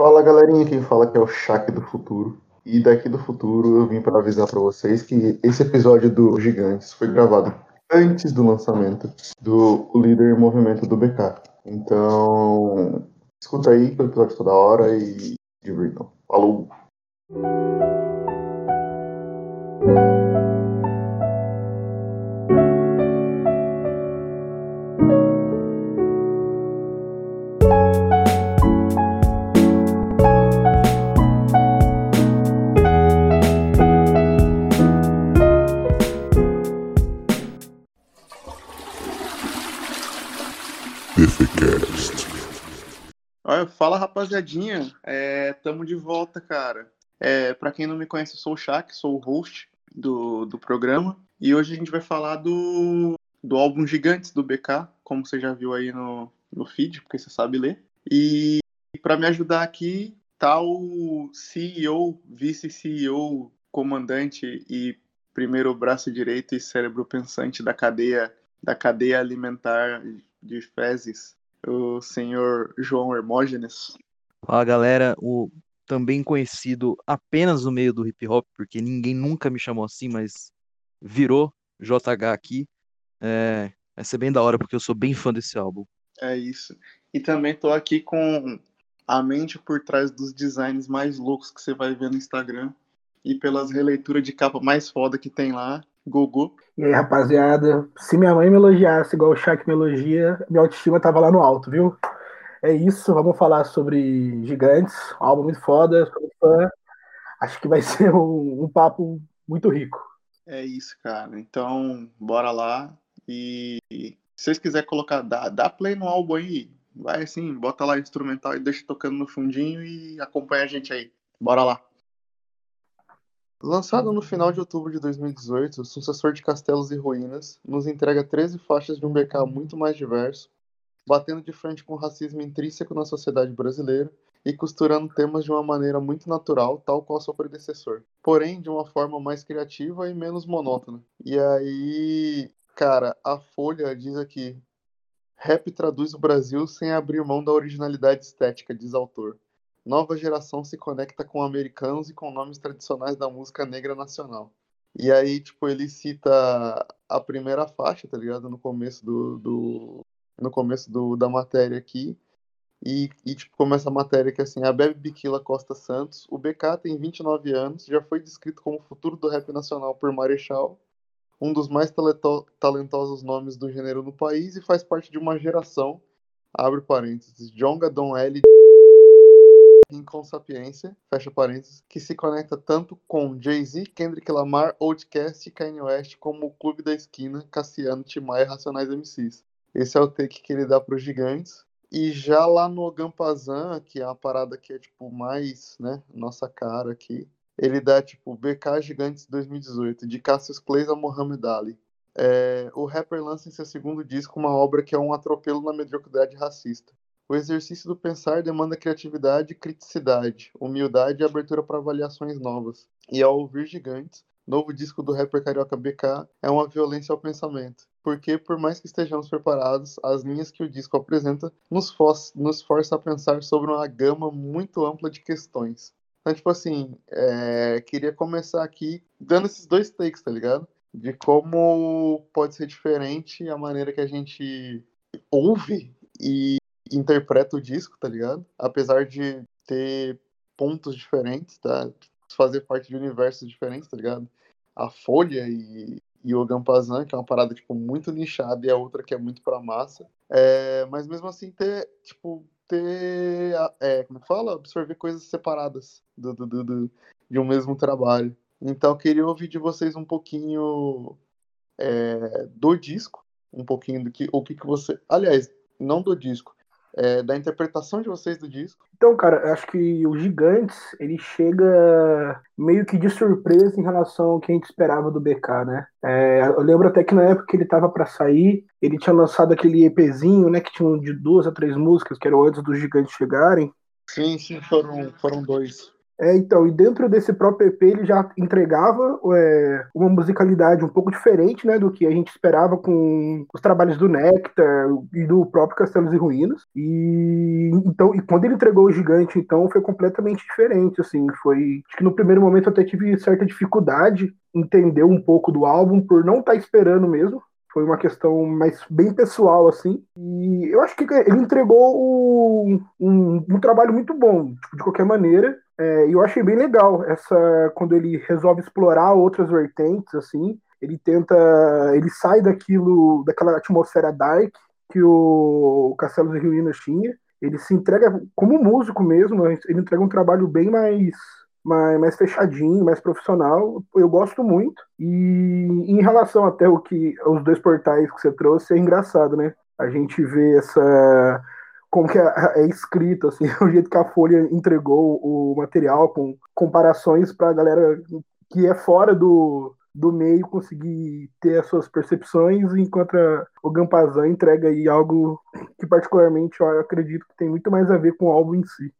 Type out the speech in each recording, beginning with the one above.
Fala galerinha, quem fala que é o Shaq do futuro. E daqui do futuro eu vim para avisar para vocês que esse episódio do Gigantes foi gravado antes do lançamento do líder movimento do BK. Então, escuta aí que o episódio toda hora e divirtam. Falou! Fala rapaziadinha, é, tamo de volta, cara. É, para quem não me conhece, sou o Shaq, sou o host do, do programa. E hoje a gente vai falar do, do álbum Gigantes do BK, como você já viu aí no, no feed, porque você sabe ler. E para me ajudar aqui tá o CEO, vice-CEO, comandante e primeiro braço direito e cérebro pensante da cadeia da cadeia alimentar de fezes, o senhor João Hermógenes. Fala galera, o também conhecido apenas no meio do hip hop, porque ninguém nunca me chamou assim, mas virou JH aqui. É, vai ser bem da hora, porque eu sou bem fã desse álbum. É isso. E também tô aqui com a mente por trás dos designs mais loucos que você vai ver no Instagram e pelas releituras de capa mais foda que tem lá, Gugu. E aí, rapaziada, se minha mãe me elogiasse igual o Shaq me elogia, minha autoestima tava lá no alto, viu? É isso, vamos falar sobre Gigantes, um álbum muito foda, sou fã. Acho que vai ser um, um papo muito rico. É isso, cara. Então, bora lá. E se vocês quiserem colocar, dá, dá play no álbum aí. Vai assim, bota lá instrumental e deixa tocando no fundinho e acompanha a gente aí. Bora lá. Lançado no final de outubro de 2018, o sucessor de Castelos e Ruínas nos entrega 13 faixas de um BK muito mais diverso, batendo de frente com o racismo intrínseco na sociedade brasileira e costurando temas de uma maneira muito natural, tal qual seu predecessor. Porém, de uma forma mais criativa e menos monótona. E aí, cara, a Folha diz aqui: rap traduz o Brasil sem abrir mão da originalidade estética, diz autor. Nova geração se conecta com americanos e com nomes tradicionais da música negra nacional. E aí, tipo, ele cita a primeira faixa, tá ligado? No começo do, do, no começo do, da matéria aqui. E, e, tipo, começa a matéria que assim, a Bebe Biquila Costa Santos, o BK tem 29 anos, já foi descrito como o futuro do rap nacional por Marechal, um dos mais talento talentosos nomes do gênero no país e faz parte de uma geração, abre parênteses, Jonga Don L com sapiência, fecha parênteses, que se conecta tanto com Jay-Z, Kendrick Lamar, Outkast e Kanye West como o Clube da Esquina, Cassiano, Timaya e Racionais MCs. Esse é o take que ele dá para os gigantes. E já lá no Gampazan, que é uma parada que é tipo mais, né, nossa cara aqui, ele dá tipo BK Gigantes 2018, de Cassius Clay a Muhammad Ali. É, o rapper lança em seu segundo disco uma obra que é um atropelo na mediocridade racista. O exercício do pensar demanda criatividade, criticidade, humildade e abertura para avaliações novas. E ao ouvir Gigantes, novo disco do rapper carioca BK, é uma violência ao pensamento porque, por mais que estejamos preparados, as linhas que o disco apresenta nos, for nos força a pensar sobre uma gama muito ampla de questões. Então, tipo assim, é, queria começar aqui dando esses dois takes, tá ligado? De como pode ser diferente a maneira que a gente ouve e interpreta o disco, tá ligado? Apesar de ter pontos diferentes, tá? Fazer parte de universos diferentes, tá ligado? A Folha e e o Gampazan, que é uma parada tipo, muito nichada, e a outra que é muito pra massa. É, mas mesmo assim ter, tipo, ter. É, como é fala? Absorver coisas separadas do, do, do, do, de um mesmo trabalho. Então queria ouvir de vocês um pouquinho é, do disco, um pouquinho do que. O que, que você. Aliás, não do disco, é, da interpretação de vocês do disco. Então, cara, eu acho que o Gigantes, ele chega meio que de surpresa em relação ao que a gente esperava do BK, né? É, eu lembro até que na época que ele tava para sair, ele tinha lançado aquele EPzinho, né, que tinha de duas a três músicas, que eram antes dos Gigantes chegarem. Sim, sim, foram, foram dois. É, então, e dentro desse próprio EP ele já entregava é, uma musicalidade um pouco diferente, né, do que a gente esperava com os trabalhos do Nectar e do próprio Castelos e Ruínas. E então, e quando ele entregou o Gigante, então, foi completamente diferente, assim, foi, acho que no primeiro momento eu até tive certa dificuldade entender um pouco do álbum por não estar tá esperando mesmo, foi uma questão mais bem pessoal, assim. E eu acho que ele entregou um, um, um trabalho muito bom, tipo, de qualquer maneira. É, eu achei bem legal essa quando ele resolve explorar outras vertentes, assim. Ele tenta. Ele sai daquilo, daquela atmosfera dark que o Castelos e Ruínas tinha. Ele se entrega como músico mesmo, ele entrega um trabalho bem mais mais, mais fechadinho, mais profissional. Eu gosto muito. E em relação até o que os dois portais que você trouxe, é engraçado, né? A gente vê essa como que é, é, escrito, assim, o jeito que a Folha entregou o material com comparações para a galera que é fora do, do meio conseguir ter as suas percepções, enquanto o Gampazan entrega aí algo que particularmente eu acredito que tem muito mais a ver com o álbum em si.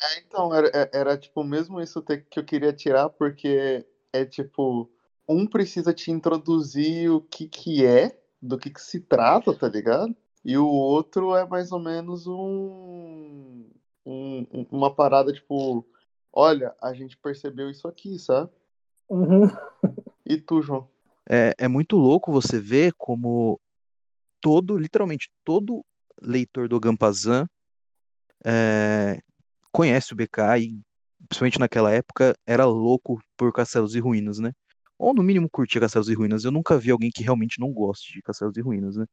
É, então, era, é, era tipo mesmo isso que eu queria tirar, porque é tipo, um precisa te introduzir o que que é, do que que se trata, tá ligado? E o outro é mais ou menos um, um uma parada tipo, olha, a gente percebeu isso aqui, sabe? Uhum. E tu, João? É, é muito louco você ver como todo, literalmente todo leitor do Gampazan é, conhece o BK e, principalmente naquela época, era louco por Castelos e Ruínas, né? Ou no mínimo curtia Castelos e Ruínas. Eu nunca vi alguém que realmente não goste de Castelos e Ruínas, né?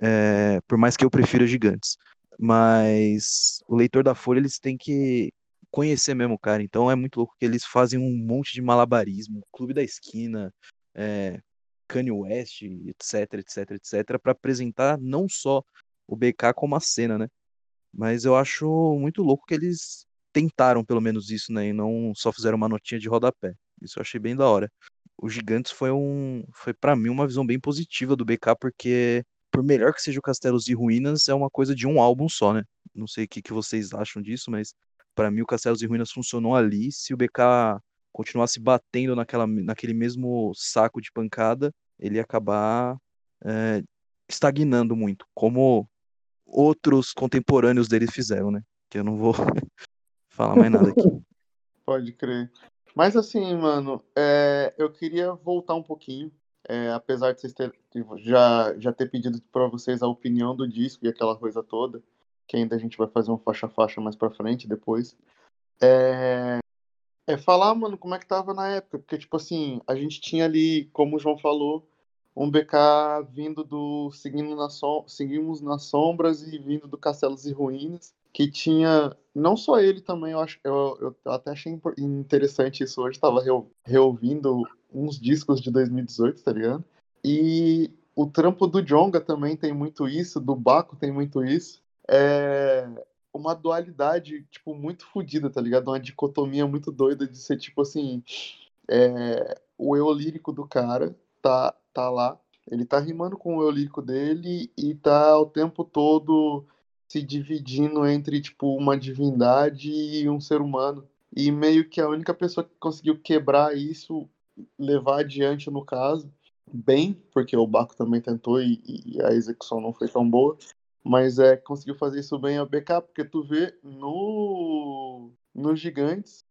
É, por mais que eu prefira Gigantes. Mas o leitor da Folha, eles têm que conhecer mesmo, cara. Então é muito louco que eles fazem um monte de malabarismo, Clube da Esquina, é, Kanye West, etc, etc, etc, para apresentar não só o BK como a cena, né? Mas eu acho muito louco que eles tentaram pelo menos isso, né? E não só fizeram uma notinha de rodapé. Isso eu achei bem da hora. O Gigantes foi um. Foi para mim uma visão bem positiva do BK, porque por melhor que seja o Castelos e Ruínas, é uma coisa de um álbum só, né? Não sei o que, que vocês acham disso, mas para mim o Castelos e Ruínas funcionou ali. Se o BK continuasse batendo naquela, naquele mesmo saco de pancada, ele ia acabar é, estagnando muito, como outros contemporâneos dele fizeram, né? Que eu não vou falar mais nada aqui. Pode crer. Mas assim, mano, é, eu queria voltar um pouquinho. É, apesar de vocês ter, já, já ter pedido para vocês a opinião do disco e aquela coisa toda, que ainda a gente vai fazer um faixa-faixa mais pra frente depois. É, é falar, mano, como é que tava na época. Porque, tipo assim, a gente tinha ali, como o João falou, um BK vindo do Seguindo na som, Seguimos nas Sombras e vindo do Castelos e Ruínas, que tinha não só ele também, eu acho eu, eu até achei interessante isso hoje, estava reouvindo uns discos de 2018, tá ligado? E o trampo do Jonga também tem muito isso, do Baco tem muito isso. É uma dualidade, tipo, muito fodida, tá ligado? Uma dicotomia muito doida de ser, tipo assim, é, o eu lírico do cara tá tá lá, ele tá rimando com o eu lírico dele e tá o tempo todo se dividindo entre, tipo, uma divindade e um ser humano. E meio que a única pessoa que conseguiu quebrar isso, levar adiante no caso, bem, porque o Baco também tentou e, e a execução não foi tão boa, mas é conseguiu fazer isso bem a BK, porque tu vê no nos gigantes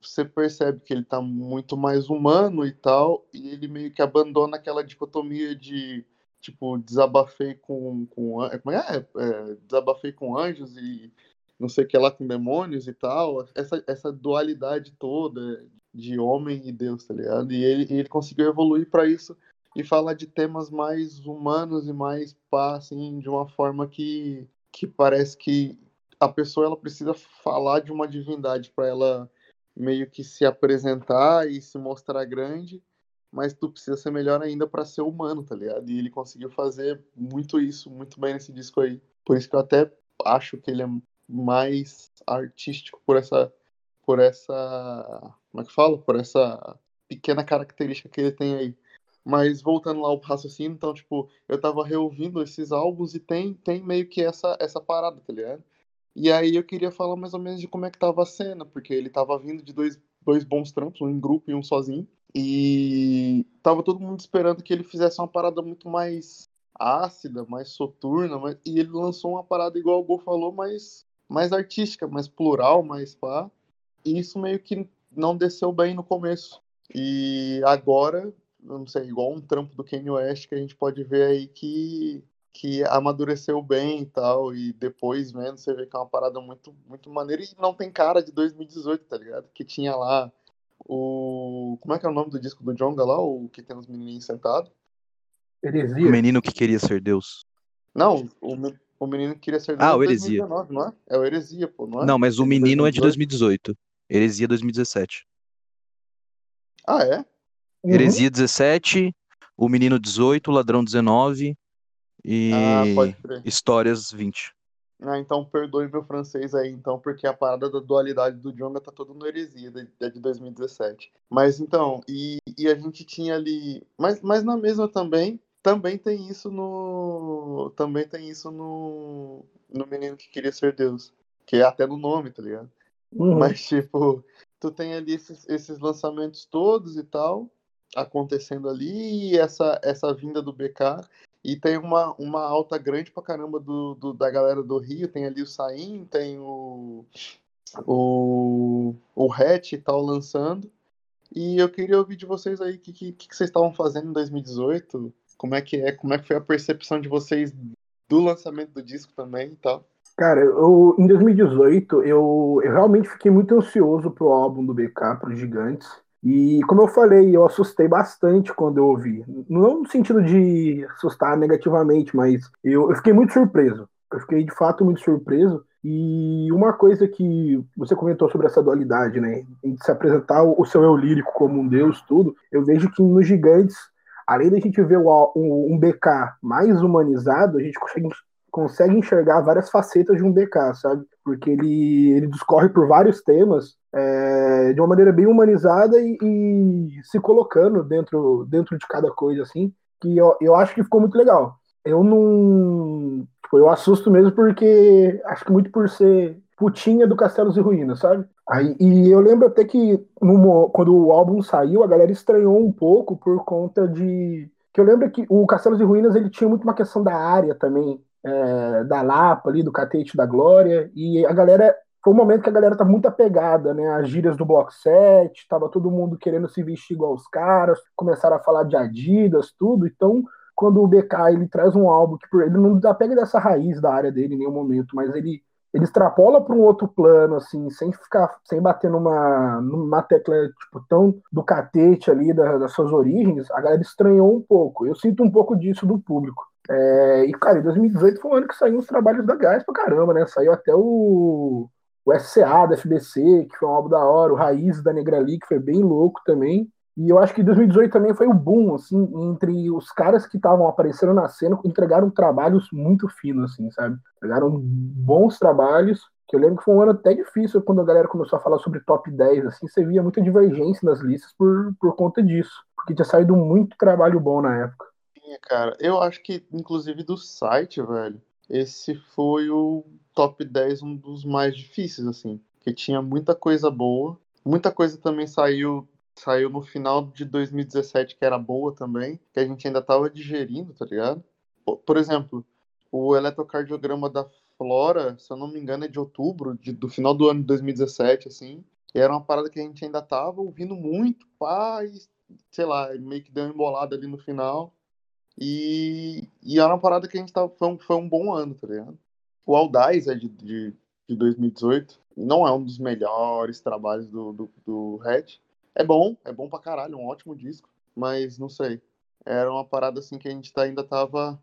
você percebe que ele tá muito mais humano e tal, e ele meio que abandona aquela dicotomia de tipo, desabafei com. com como é? é? Desabafei com anjos e não sei o que lá com demônios e tal. Essa, essa dualidade toda de homem e Deus, tá ligado? E ele, ele conseguiu evoluir para isso e falar de temas mais humanos e mais pá, assim, de uma forma que, que parece que a pessoa ela precisa falar de uma divindade para ela meio que se apresentar e se mostrar grande, mas tu precisa ser melhor ainda para ser humano, tá ligado? E ele conseguiu fazer muito isso, muito bem nesse disco aí. Por isso que eu até acho que ele é mais artístico por essa por essa, como é que fala? Por essa pequena característica que ele tem aí. Mas voltando lá ao raciocínio, então, tipo, eu tava reouvindo esses álbuns e tem, tem meio que essa, essa parada, tá ligado? E aí eu queria falar mais ou menos de como é que tava a cena, porque ele tava vindo de dois, dois bons trampos, um em grupo e um sozinho. E tava todo mundo esperando que ele fizesse uma parada muito mais ácida, mais soturna, mas... e ele lançou uma parada igual o Gol falou, mais, mais artística, mais plural, mais pá. E isso meio que não desceu bem no começo. E agora, não sei, igual um trampo do Kanye West que a gente pode ver aí que que amadureceu bem e tal, e depois vendo, você vê que é uma parada muito, muito maneira e não tem cara de 2018, tá ligado? Que tinha lá o. Como é que é o nome do disco do Jonga lá? O que tem os menininhos sentados? Heresia. O menino que queria ser Deus. Não, o, o menino que queria ser Deus. Ah, é o Heresia. 2019, não é? É o Heresia, pô, não é? Não, mas o É menino é de 2018. 2018. Heresia 2017. Ah, é? Uhum. Heresia 17, o menino 18, o ladrão 19 e Ah, pode crer. histórias 20. Ah, então perdoe meu francês aí, então, porque a parada da dualidade do Jonga tá toda no Heresia, de, é de 2017. Mas então, e, e a gente tinha ali. Mas, mas na mesma também, também tem isso no. Também tem isso no. No Menino que Queria Ser Deus. Que é até no nome, tá ligado? Uhum. Mas, tipo, tu tem ali esses, esses lançamentos todos e tal, acontecendo ali, e essa, essa vinda do BK. E tem uma, uma alta grande pra caramba do, do- da galera do Rio. Tem ali o Saim, tem o. O, o Hatch e tal lançando. E eu queria ouvir de vocês aí o que, que, que vocês estavam fazendo em 2018. Como é que é? Como é que foi a percepção de vocês do lançamento do disco também e tal? Cara, eu, em 2018, eu, eu realmente fiquei muito ansioso pro álbum do BK, pro Gigantes. E como eu falei, eu assustei bastante quando eu ouvi. Não no sentido de assustar negativamente, mas eu, eu fiquei muito surpreso. Eu fiquei de fato muito surpreso. E uma coisa que você comentou sobre essa dualidade, né? Em se apresentar o, seu eu lírico como um deus, tudo. Eu vejo que nos Gigantes, além da gente ver um, um BK mais humanizado, a gente consegue consegue enxergar várias facetas de um BK, sabe? Porque ele, ele discorre por vários temas é, de uma maneira bem humanizada e, e se colocando dentro, dentro de cada coisa, assim, que eu, eu acho que ficou muito legal. Eu não. Tipo, eu assusto mesmo porque acho que muito por ser putinha do Castelos e Ruínas, sabe? Aí, e eu lembro até que no mo- quando o álbum saiu, a galera estranhou um pouco por conta de. Que eu lembro que o Castelos e Ruínas ele tinha muito uma questão da área também, é, da Lapa ali, do Catete da Glória, e a galera. Foi um momento que a galera tá muito apegada, né? Às gírias do Block 7, tava todo mundo querendo se vestir igual os caras, começaram a falar de Adidas, tudo, então quando o BK ele traz um álbum que por- ele não desapega dessa raiz da área dele em nenhum momento, mas ele ele extrapola para um outro plano assim, sem ficar sem bater numa numa tecla tipo tão do catete ali da- das suas origens, a galera estranhou um pouco. Eu sinto um pouco disso do público. É, e cara, em 2018 foi um ano que saiu uns trabalhos legais pra caramba, né? Saiu até o o SCA da FBC, que foi um álbum da hora, o Raiz da Negrali, que foi bem louco também. E eu acho que 2018 também foi o boom, assim, entre os caras que estavam aparecendo na cena, entregaram trabalhos muito finos, assim, sabe? Entregaram bons trabalhos, que eu lembro que foi um ano até difícil quando a galera começou a falar sobre top 10, assim, você via muita divergência nas listas por, por conta disso, porque tinha saído muito trabalho bom na época. Tinha, cara. Eu acho que, inclusive, do site, velho, esse foi o top 10, um dos mais difíceis, assim. Porque tinha muita coisa boa. Muita coisa também saiu saiu no final de 2017 que era boa também, que a gente ainda tava digerindo, tá ligado? Por, exemplo, o eletrocardiograma da Flora, se eu não me engano, é de outubro, de- do final do ano de 2017, assim. Era uma parada que a gente ainda tava ouvindo muito, pá, e, sei lá, meio que deu uma embolada ali no final. E, e era uma parada que a gente tava. Foi um, foi um bom ano, tá ligado? O Audaz é de, de, de 2018. Não é um dos melhores trabalhos do, do, do Red. É bom, é bom pra caralho, um ótimo disco. Mas não sei. Era uma parada assim que a gente tá- ainda tava,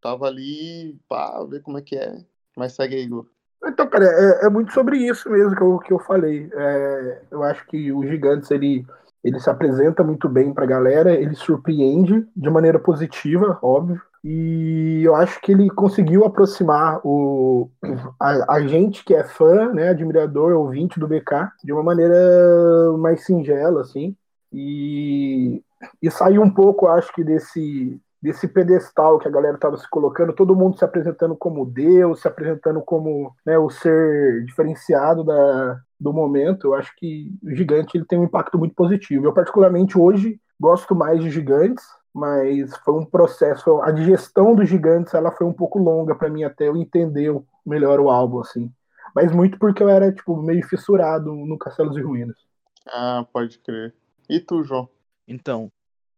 tava ali pra ver como é que é. Mas segue aí, Igor. Então, cara, é, é muito sobre isso mesmo que eu, que eu falei. É, eu acho que o Gigantes, ele, ele se apresenta muito bem pra galera, ele surpreende de maneira positiva, óbvio. E eu acho que ele conseguiu aproximar o, a, a gente que é fã, né, admirador, ouvinte do BK, de uma maneira mais singela, assim. E, e saiu um pouco, acho que, desse, desse pedestal que a galera estava se colocando, todo mundo se apresentando como Deus, se apresentando como né, o ser diferenciado da, do momento. Eu acho que o Gigante ele tem um impacto muito positivo. Eu, particularmente, hoje gosto mais de Gigantes, mas foi um processo, a digestão dos Gigantes ela foi um pouco longa para mim até eu entender melhor o álbum, assim. Mas muito porque eu era, tipo, meio fissurado no Castelos e Ruínas. Ah, pode crer. E tu, João? Então,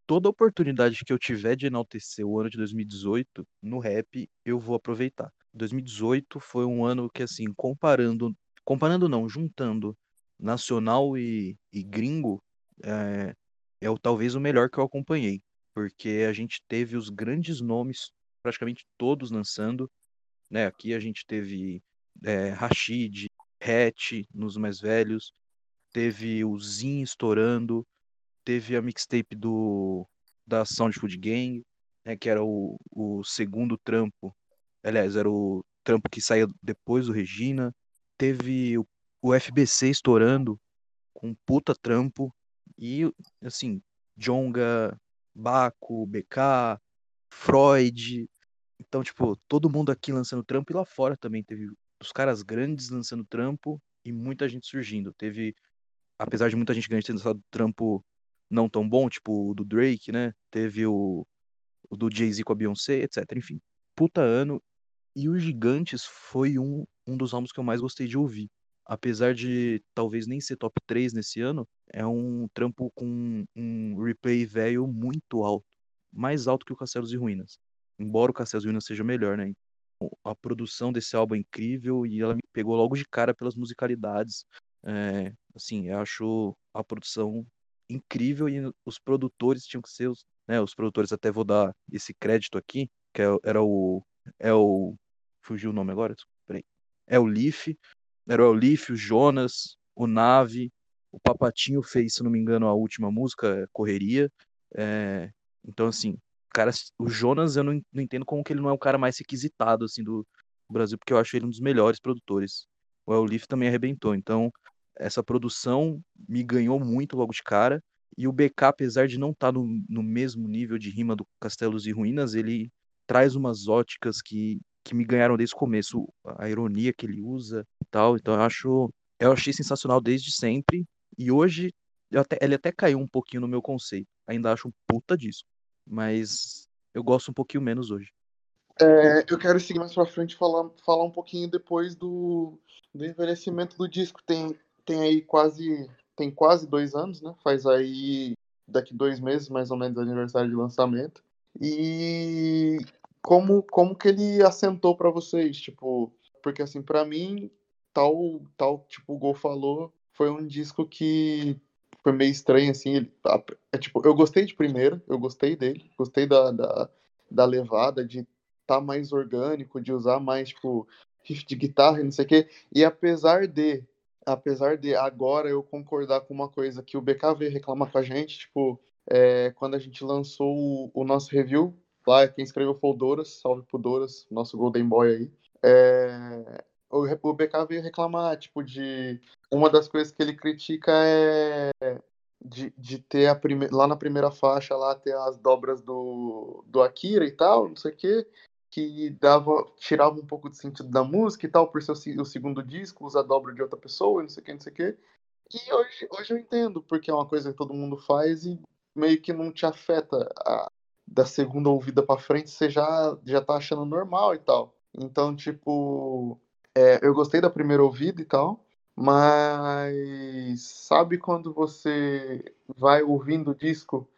toda oportunidade que eu tiver de enaltecer o ano de 2018 no rap, eu vou aproveitar. 2018 foi um ano que, assim, comparando, comparando não, juntando nacional e, e gringo, é, é o, talvez o melhor que eu acompanhei, porque a gente teve os grandes nomes, praticamente todos lançando, né? Aqui a gente teve é, Rashid, Hatch nos mais velhos, teve o Zin estourando, teve a mixtape do da Sound Food Gang, né, que era o, o segundo trampo, aliás, era o trampo que saía depois do Regina, teve o, o FBC estourando com puta trampo, e assim, Jonga, Baco, BK, Freud, então, tipo, todo mundo aqui lançando trampo e lá fora também teve os caras grandes lançando trampo e muita gente surgindo. Teve, apesar de muita gente grande ter lançado trampo não tão bom, tipo o do Drake, né? Teve o, o do Jay-Z com a Beyoncé, etc. Enfim, puta ano. E o Gigantes foi um, um dos álbuns que eu mais gostei de ouvir. Apesar de talvez nem ser top 3 nesse ano, é um trampo com um replay velho muito alto. Mais alto que o Castelos e Ruínas. Embora o Castelos e Ruínas seja melhor, né? A produção desse álbum é incrível e ela me pegou logo de cara pelas musicalidades. É, assim, eu acho a produção incrível e os produtores tinham que ser os, né, os produtores até vou dar esse crédito aqui, que é, era o é o fugiu o nome agora, peraí. É o Leaf, era o Leaf, o Jonas, o Nave, o Papatinho fez, se não me engano, a última música, Correria. É, então assim, cara, o Jonas eu não, não entendo como que ele não é o cara mais requisitado assim do Brasil, porque eu acho ele um dos melhores produtores. O El Leaf também arrebentou, então essa produção me ganhou muito logo de cara. E o BK, apesar de não estar tá no, no mesmo nível de rima do Castelos e Ruínas, ele traz umas óticas que, que me ganharam desde o começo. A ironia que ele usa tal. Então eu acho. Eu achei sensacional desde sempre. E hoje até, ele até caiu um pouquinho no meu conceito. Ainda acho um puta disso. Mas eu gosto um pouquinho menos hoje. É, eu quero seguir mais pra frente falar, falar um pouquinho depois do, do envelhecimento do disco. Tem, tem aí quase tem quase dois anos, né? Faz aí daqui dois meses mais ou menos aniversário de lançamento. E como como que ele assentou para vocês, tipo, porque assim para mim tal tal tipo o Gol falou foi um disco que foi meio estranho assim, ele, é, tipo, eu gostei de primeira, eu gostei dele, gostei da, da, da levada de estar tá mais orgânico, de usar mais tipo riff de guitarra e não sei o quê. E apesar de apesar de agora eu concordar com uma coisa que o BKV reclama com a gente, tipo, é, quando a gente lançou o, o, nosso review, lá quem escreveu foi o Doras, salve pro Doras, nosso Golden Boy aí. É, o, o BK reclamar, tipo, de. Uma das coisas que ele critica é de, de ter a prime... lá na primeira faixa lá ter as dobras do, do Akira e tal, não sei o quê que dava, tirava um pouco do sentido da música e tal, por ser o, segundo disco, usa a dobra de outra pessoa, não sei o que, não sei o que. E hoje, hoje eu entendo, porque é uma coisa que todo mundo faz e meio que não te afeta a, da segunda ouvida para frente, você já, já tá achando normal e tal. Então, tipo, é, eu gostei da primeira ouvida e tal, mas sabe quando você vai ouvindo o disco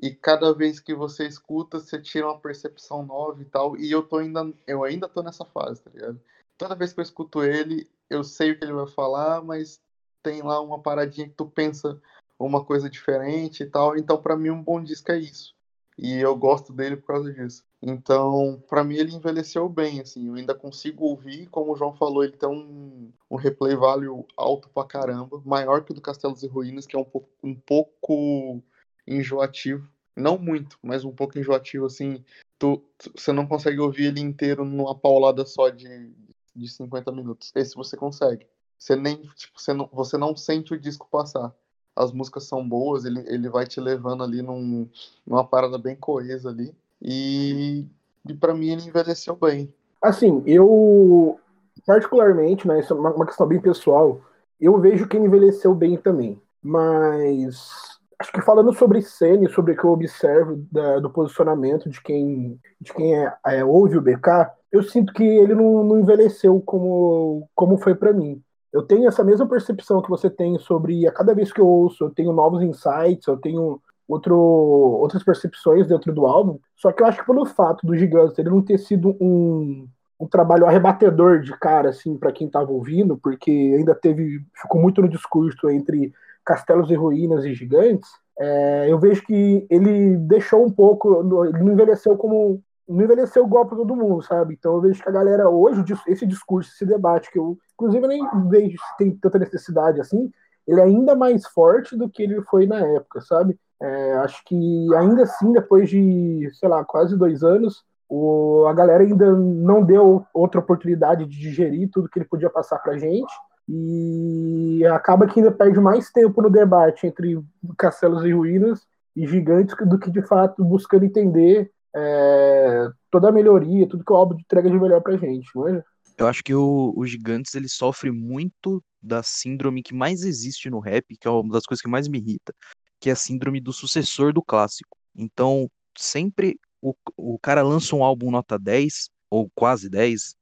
e cada vez que você escuta, você tira uma percepção nova e tal. E eu tô ainda, eu ainda tô nessa fase, tá ligado? Toda vez que eu escuto ele, eu sei o que ele vai falar, mas tem lá uma paradinha que tu pensa uma coisa diferente e tal. Então, para mim, um bom disco é isso. E eu gosto dele por causa disso. Então, para mim, ele envelheceu bem, assim. Eu ainda consigo ouvir, como o João falou, ele tem um, um replay value alto pra caramba, maior que o do Castelos e Ruínas, que é um pouco, um pouco enjoativo. Não muito, mas um pouco enjoativo, assim. Tu, tu, você não consegue ouvir ele inteiro numa paulada só de, de 50 minutos. Esse você consegue. Você nem, tipo, você não, você não sente o disco passar. As músicas são boas, ele, ele vai te levando ali num, numa parada bem coesa ali. E, e para mim ele envelheceu bem. Assim, eu particularmente, né, isso é uma, questão bem pessoal, eu vejo que ele envelheceu bem também. Mas acho que falando sobre cena e sobre o que eu observo da, do posicionamento de quem, de quem é, é, ouve o BK, eu sinto que ele não, não envelheceu como, como foi para mim. Eu tenho essa mesma percepção que você tem sobre a cada vez que eu ouço, eu tenho novos insights, eu tenho outro, outras percepções dentro do álbum. Só que eu acho que pelo fato do Gigantes ele não ter sido um, um trabalho arrebatedor de cara, assim, para quem estava ouvindo, porque ainda teve, ficou muito no discurso entre castelos e ruínas e gigantes, é, eu vejo que ele deixou um pouco, ele não envelheceu como não envelheceu igual para todo mundo, sabe? Então eu vejo que a galera hoje, esse discurso, esse debate, que eu, inclusive, eu nem vejo se tem tanta necessidade assim, ele é ainda mais forte do que ele foi na época, sabe? É, acho que ainda assim, depois de, sei lá, quase dois anos, o, a galera ainda não deu outra oportunidade de digerir tudo que ele podia passar pra gente. E acaba que ainda perde mais tempo no debate entre castelos e ruínas e gigantes do que de fato buscando entender é, toda a melhoria, tudo que o álbum entrega de melhor pra gente, não é? Eu acho que o, o Gigantes ele sofre muito da síndrome que mais existe no rap, que é uma das coisas que mais me irrita, que é a síndrome do sucessor do clássico. Então, sempre o, o cara lança um álbum nota 10, ou quase 10,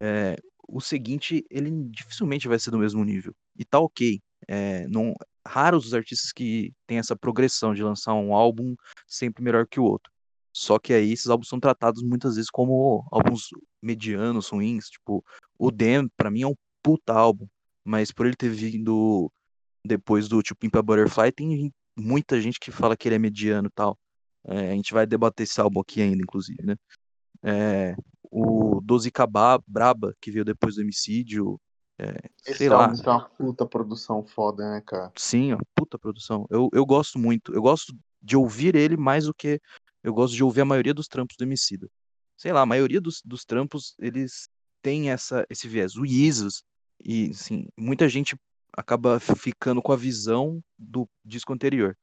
é, o seguinte, ele dificilmente vai ser do mesmo nível. E tá ok. É, não, raros os artistas que têm essa progressão de lançar um álbum sempre melhor que o outro. Só que aí esses álbuns são tratados muitas vezes como álbuns medianos, ruins. Tipo, o Dem, pra mim, é um puta álbum. Mas por ele ter vindo depois do tipo Pimpa Butterfly, tem muita gente que fala que ele é mediano e tal. É, a gente vai debater esse álbum aqui ainda, inclusive, né? É, o Doze Cabá, Braba, que veio depois do Homicídio. É, Esse sei lá. álbum tem uma puta produção foda, né, cara? Sim, ó, puta produção. Eu, eu gosto muito. Eu gosto de ouvir ele mais do que eu gosto de ouvir a maioria dos trampos do Emicida. Sei lá, a maioria dos, dos trampos, eles têm essa, esse viés. O Isis, e assim, muita gente acaba ficando com a visão do disco anterior.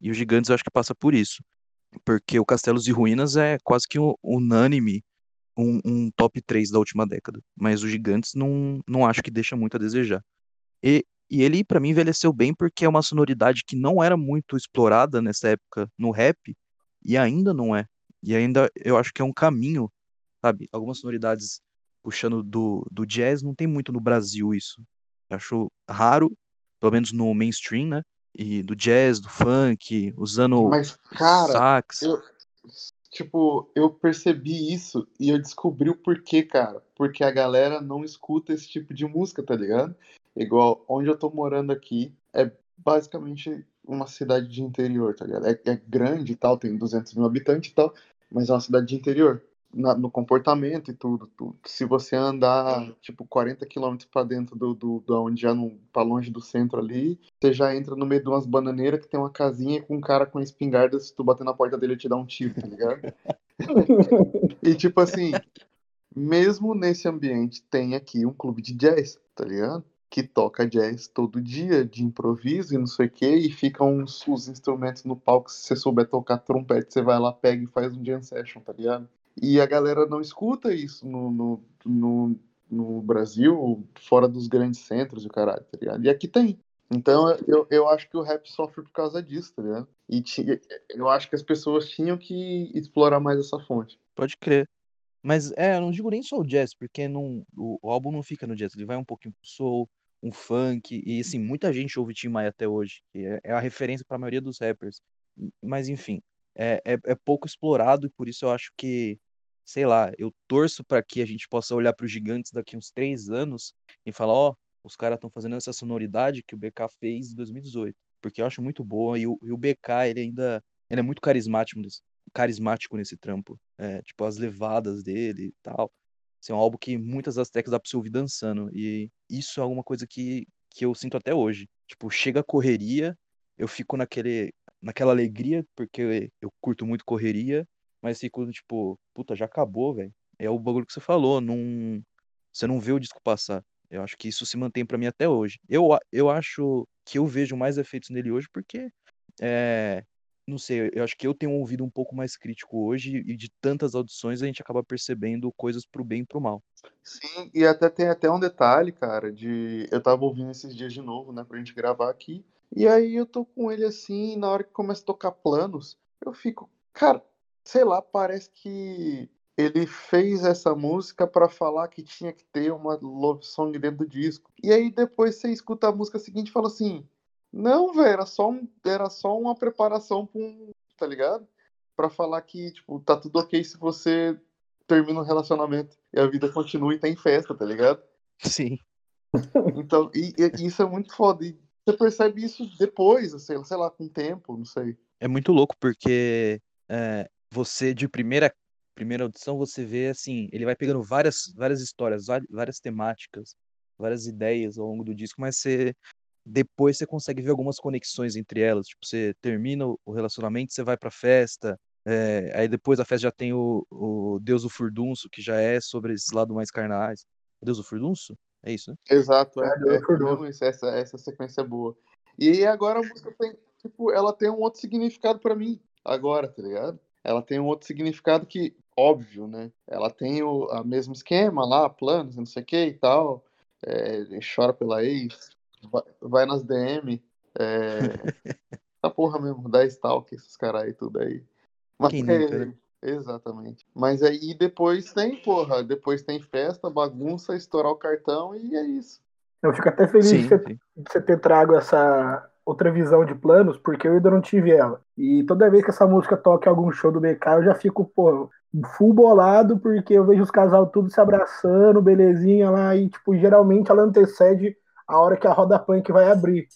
E o Gigantes eu acho que passa por isso porque o Castelos e Ruínas é quase que unânime um, um, top 3 da última década. Mas o Gigantes não, não acho que deixa muito a desejar. E, e ele, para mim, envelheceu bem porque é uma sonoridade que não era muito explorada nessa época no rap, e ainda não é. E ainda eu acho que é um caminho, sabe? Algumas sonoridades puxando do, do jazz, não tem muito no Brasil isso. Acho raro, pelo menos no mainstream, né? e do jazz, do funk, usando Mas, cara, sax. eu, tipo, eu percebi isso e eu descobri o porquê, cara. Porque a galera não escuta esse tipo de música, tá ligado? Igual onde eu tô morando aqui, é basicamente uma cidade de interior, tá ligado? É, é grande e tal, tem 200 mil habitantes e tal, mas é uma cidade de interior na, no comportamento e tudo, tudo. Se você andar, tipo, 40 quilômetros para dentro do, do, do onde já não tá longe do centro ali, você já entra no meio de umas bananeiras que tem uma casinha com um cara com espingarda, se tu bater na porta dele, ele te dá um tiro, tá ligado? e tipo assim, mesmo nesse ambiente, tem aqui um clube de jazz, tá ligado? Que toca jazz todo dia, de improviso e não sei o que, e ficam os, os instrumentos no palco. Se você souber tocar trompete, você vai lá, pega e faz um jam session, tá ligado? E a galera não escuta isso no, no, no, no Brasil, fora dos grandes centros, o caralho, tá ligado? E aqui tem. Então eu, eu acho que o rap sofre por causa disso, tá ligado? E eu acho que as pessoas tinham que explorar mais essa fonte. Pode crer. Mas é, eu não digo nem só o jazz, porque não, o, o álbum não fica no jazz, ele vai um pouquinho pro soul, um funk, e assim, muita gente ouve Tim Maia até hoje, é, é a referência para a maioria dos rappers. Mas enfim, é, é, é, pouco explorado e por isso eu acho que sei lá, eu torço para que a gente possa olhar para os gigantes daqui uns três anos e falar, ó, oh, os caras estão fazendo essa sonoridade que o BK fez em 2018, porque eu acho muito boa e o, e o BK ele ainda ele é muito carismático, carismático nesse trampo, é, tipo as levadas dele e tal. Esse é um álbum que muitas das teclas dá para você ouvir dançando e isso é alguma coisa que que eu sinto até hoje. Tipo, chega a correria, eu fico naquele naquela alegria porque eu curto muito correria mas fico tipo, puta, já acabou, velho. É o bagulho que você falou, não, você não vê o disco passar. Eu acho que isso se mantém para mim até hoje. Eu, eu acho que eu vejo mais efeitos nele hoje porque é, não sei, eu acho que eu tenho um ouvido um pouco mais crítico hoje e de tantas audições a gente acaba percebendo coisas pro bem e pro mal. Sim, e até tem até um detalhe, cara, de eu tava ouvindo esses dias de novo, né, pra gente gravar aqui. E aí eu tô com ele assim, na hora que começa a tocar planos, eu fico, cara, sei lá, parece que ele fez essa música para falar que tinha que ter uma love song dentro do disco. E aí depois você escuta a música seguinte e fala assim: "Não, velho, era só um, era só uma preparação para um, tá ligado? Para falar que, tipo, tá tudo OK se você termina um relacionamento e a vida continua e tem festa, tá ligado? Sim. Então, e, e isso é muito foda. E você percebe isso depois, assim, sei lá, com o tempo, não sei. É muito louco porque é, você de primeira primeira audição você vê assim, ele vai pegando várias várias histórias, várias temáticas, várias ideias ao longo do disco, mas você depois você consegue ver algumas conexões entre elas, tipo, você termina o relacionamento, você vai pra festa, é, aí depois da festa já tem o, o Deus do Furdunço, que já é sobre esse lado mais carnais. Deus do Furdunço? É isso, né? Exato, é, é, é isso, essa, essa sequência é boa. E agora a música tem, tipo, ela tem um outro significado para mim, agora, tá ligado? Ela tem um outro significado que, óbvio, né? Ela tem o a mesmo esquema lá, planos, não sei o que e tal. É, chora pela ex, vai, vai nas DM. É, essa porra mesmo, da Stalk, esses caras aí, tudo aí. Mas, Quem nunca, né? Exatamente. Mas aí depois tem, porra, depois tem festa, bagunça, estourar o cartão e é isso. Eu fico até feliz sim, de, você, de, você, ter trago essa outra visão de planos, porque eu ainda não tive ela. E toda vez que essa música toca em algum show do BK, eu já fico, pô, full bolado, porque eu vejo os casal tudo se abraçando, belezinha lá, e, tipo, geralmente ela antecede a hora que a roda punk vai abrir.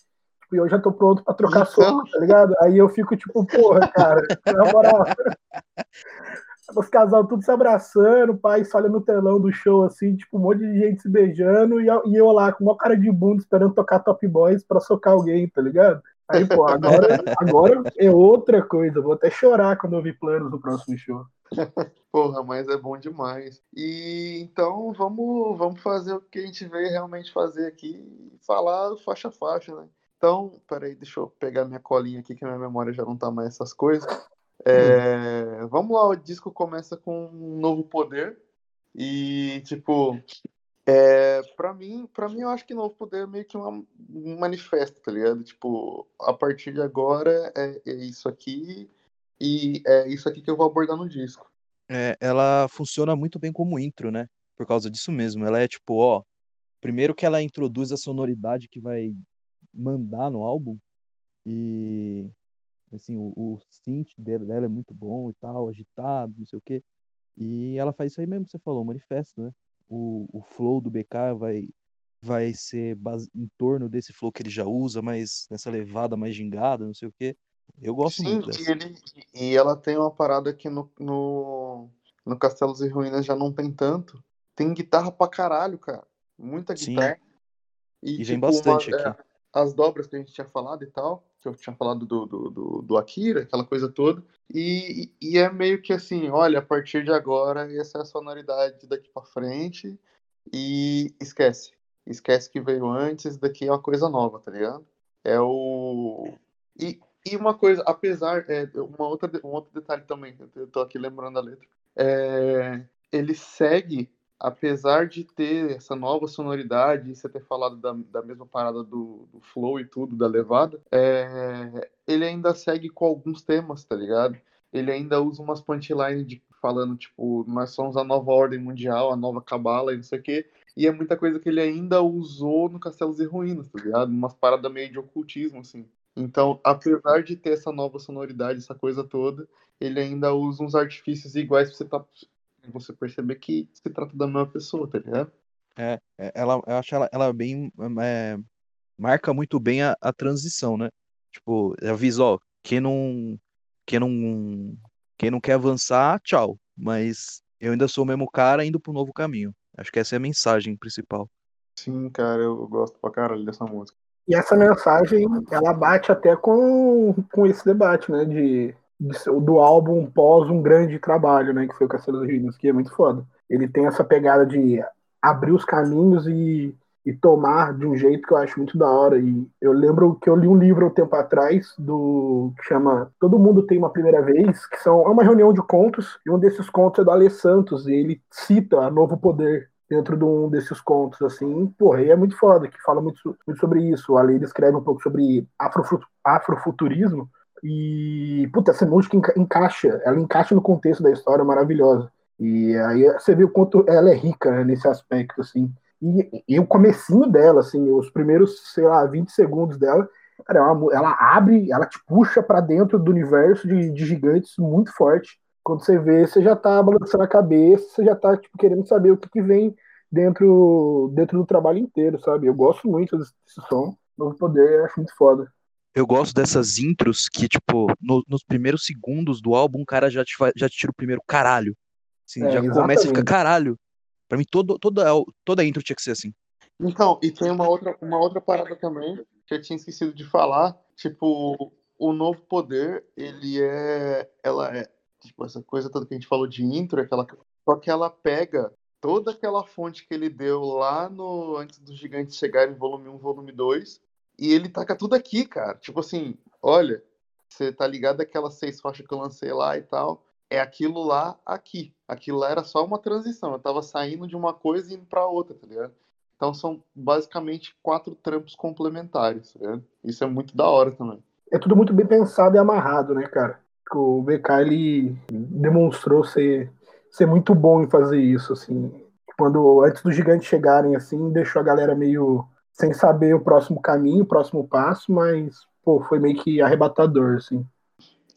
Tipo, e eu já tô pronto pra trocar então... soco, tá ligado? Aí eu fico, tipo, porra, cara, na moral. os casal tudo se abraçando, o pai só olha no telão do show, assim, tipo, um monte de gente se beijando, e, e eu lá com uma cara de bunda esperando tocar Top Boys pra socar alguém, tá ligado? Aí, pô, agora, agora é outra coisa, vou até chorar quando eu vi planos do próximo show. Porra, mas é bom demais. E então vamos, vamos fazer o que a gente veio realmente fazer aqui, falar faixa a faixa, né? Então, peraí, deixa eu pegar minha colinha aqui, que minha memória já não tá mais essas coisas. É, vamos lá, o disco começa com um novo poder. E, tipo, é, pra, mim, pra mim, eu acho que Novo Poder é meio que uma, um manifesto, tá ligado? Tipo, a partir de agora é, é, isso aqui e é isso aqui que eu vou abordar no disco. É, ela funciona muito bem como intro, né? Por causa disso mesmo. Ela é tipo, ó, primeiro que ela introduz a sonoridade que vai mandar no álbum e assim, o, o synth dela é muito bom e tal, agitado, não sei o quê. E ela faz isso aí mesmo que você falou, o manifesto, né? O, o flow do BK vai vai ser base, em torno desse flow que ele já usa, mas nessa levada mais gingada, não sei o quê. Eu gosto Sim, muito. E, ele, e ela tem uma parada que no, no, no Castelos e Ruínas já não tem tanto. Tem guitarra pra caralho, cara. Muita guitarra. Sim. E, e tipo, vem bastante uma, aqui. As dobras que a gente tinha falado e tal, que eu tinha falado do, do, do, do Akira, aquela coisa toda. E, e é meio que assim, olha, a partir de agora, essa é a sonoridade daqui para frente. E esquece. Esquece que veio antes, daqui é uma coisa nova, tá ligado? É o. E, e uma coisa, apesar. É, uma outra, um outro detalhe também, eu tô aqui lembrando a letra. É, ele segue apesar de ter essa nova sonoridade, você ter falado da, da mesma parada do, do, flow e tudo, da levada, é, ele ainda segue com alguns temas, tá ligado? Ele ainda usa umas punchlines de, falando, tipo, nós somos a nova ordem mundial, a nova cabala e não sei o quê. E é muita coisa que ele ainda usou no Castelos e Ruínas, tá ligado? Umas paradas meio de ocultismo, assim. Então, apesar de ter essa nova sonoridade, essa coisa toda, ele ainda usa uns artifícios iguais pra você tá você perceber que se trata da mesma pessoa, tá ligado? É, é ela, eu acho ela, ela bem. É, marca muito bem a, a transição, né? Tipo, avisa, ó, quem não. Quem não. Quem não quer avançar, tchau. Mas eu ainda sou o mesmo cara indo pro novo caminho. Acho que essa é a mensagem principal. Sim, cara, eu gosto pra caralho dessa música. E essa mensagem, ela bate até com, com esse debate, né? De do álbum pós um grande trabalho, né, que foi o Castelo dos Ruínas, que é muito foda. Ele tem essa pegada de abrir os caminhos e, e tomar de um jeito que eu acho muito da hora. E eu lembro que eu li um livro um tempo atrás do que chama Todo Mundo Tem Uma Primeira Vez, que são é uma reunião de contos, e um desses contos é do Ale Santos, e ele cita a Novo Poder dentro de um desses contos, assim, porra, e é muito foda, que fala muito, muito sobre isso. O Ale escreve um pouco sobre afrofuturismo, e, puta, essa música enca encaixa, ela encaixa no contexto da história, maravilhosa. E aí você vê o quanto ela é rica né, nesse aspecto, assim. E, e o comecinho dela, assim, os primeiros, sei lá, 20 segundos dela, cara, ela, é ela abre, ela te puxa para dentro do universo de, de, gigantes muito forte. Quando você vê, você já tá balançando a cabeça, você já tá, tipo, querendo saber o que, que vem dentro, dentro do trabalho inteiro, sabe? Eu gosto muito desse, som. Novo Poder, acho muito foda. Eu gosto dessas intros que, tipo, no, nos primeiros segundos do álbum, o cara já te, já te tira o primeiro caralho. Assim, é, já exatamente. começa e fica caralho. Pra mim, todo, toda, toda intro tinha que ser assim. Então, e tem uma outra, uma outra parada também que eu tinha esquecido de falar. Tipo, o novo poder, ele é. Ela é. Tipo, essa coisa toda que a gente falou de intro, aquela, só que ela pega toda aquela fonte que ele deu lá no antes dos gigantes chegarem em volume 1, volume 2, e ele taca tudo aqui, cara. Tipo assim, olha, você tá ligado aquelas seis faixas que eu lancei lá e tal é aquilo lá aqui. Aquilo lá era só uma transição. Eu tava saindo de uma coisa e indo pra outra, tá ligado? Então são basicamente quatro trampos complementares, tá ligado? Isso é muito da hora também. É tudo muito bem pensado e amarrado, né, cara? O BK ele demonstrou ser, ser muito bom em fazer isso, assim. Quando antes dos gigantes chegarem, assim, deixou a galera meio sem saber o próximo caminho, o próximo passo, mas pô, foi meio que arrebatador, assim.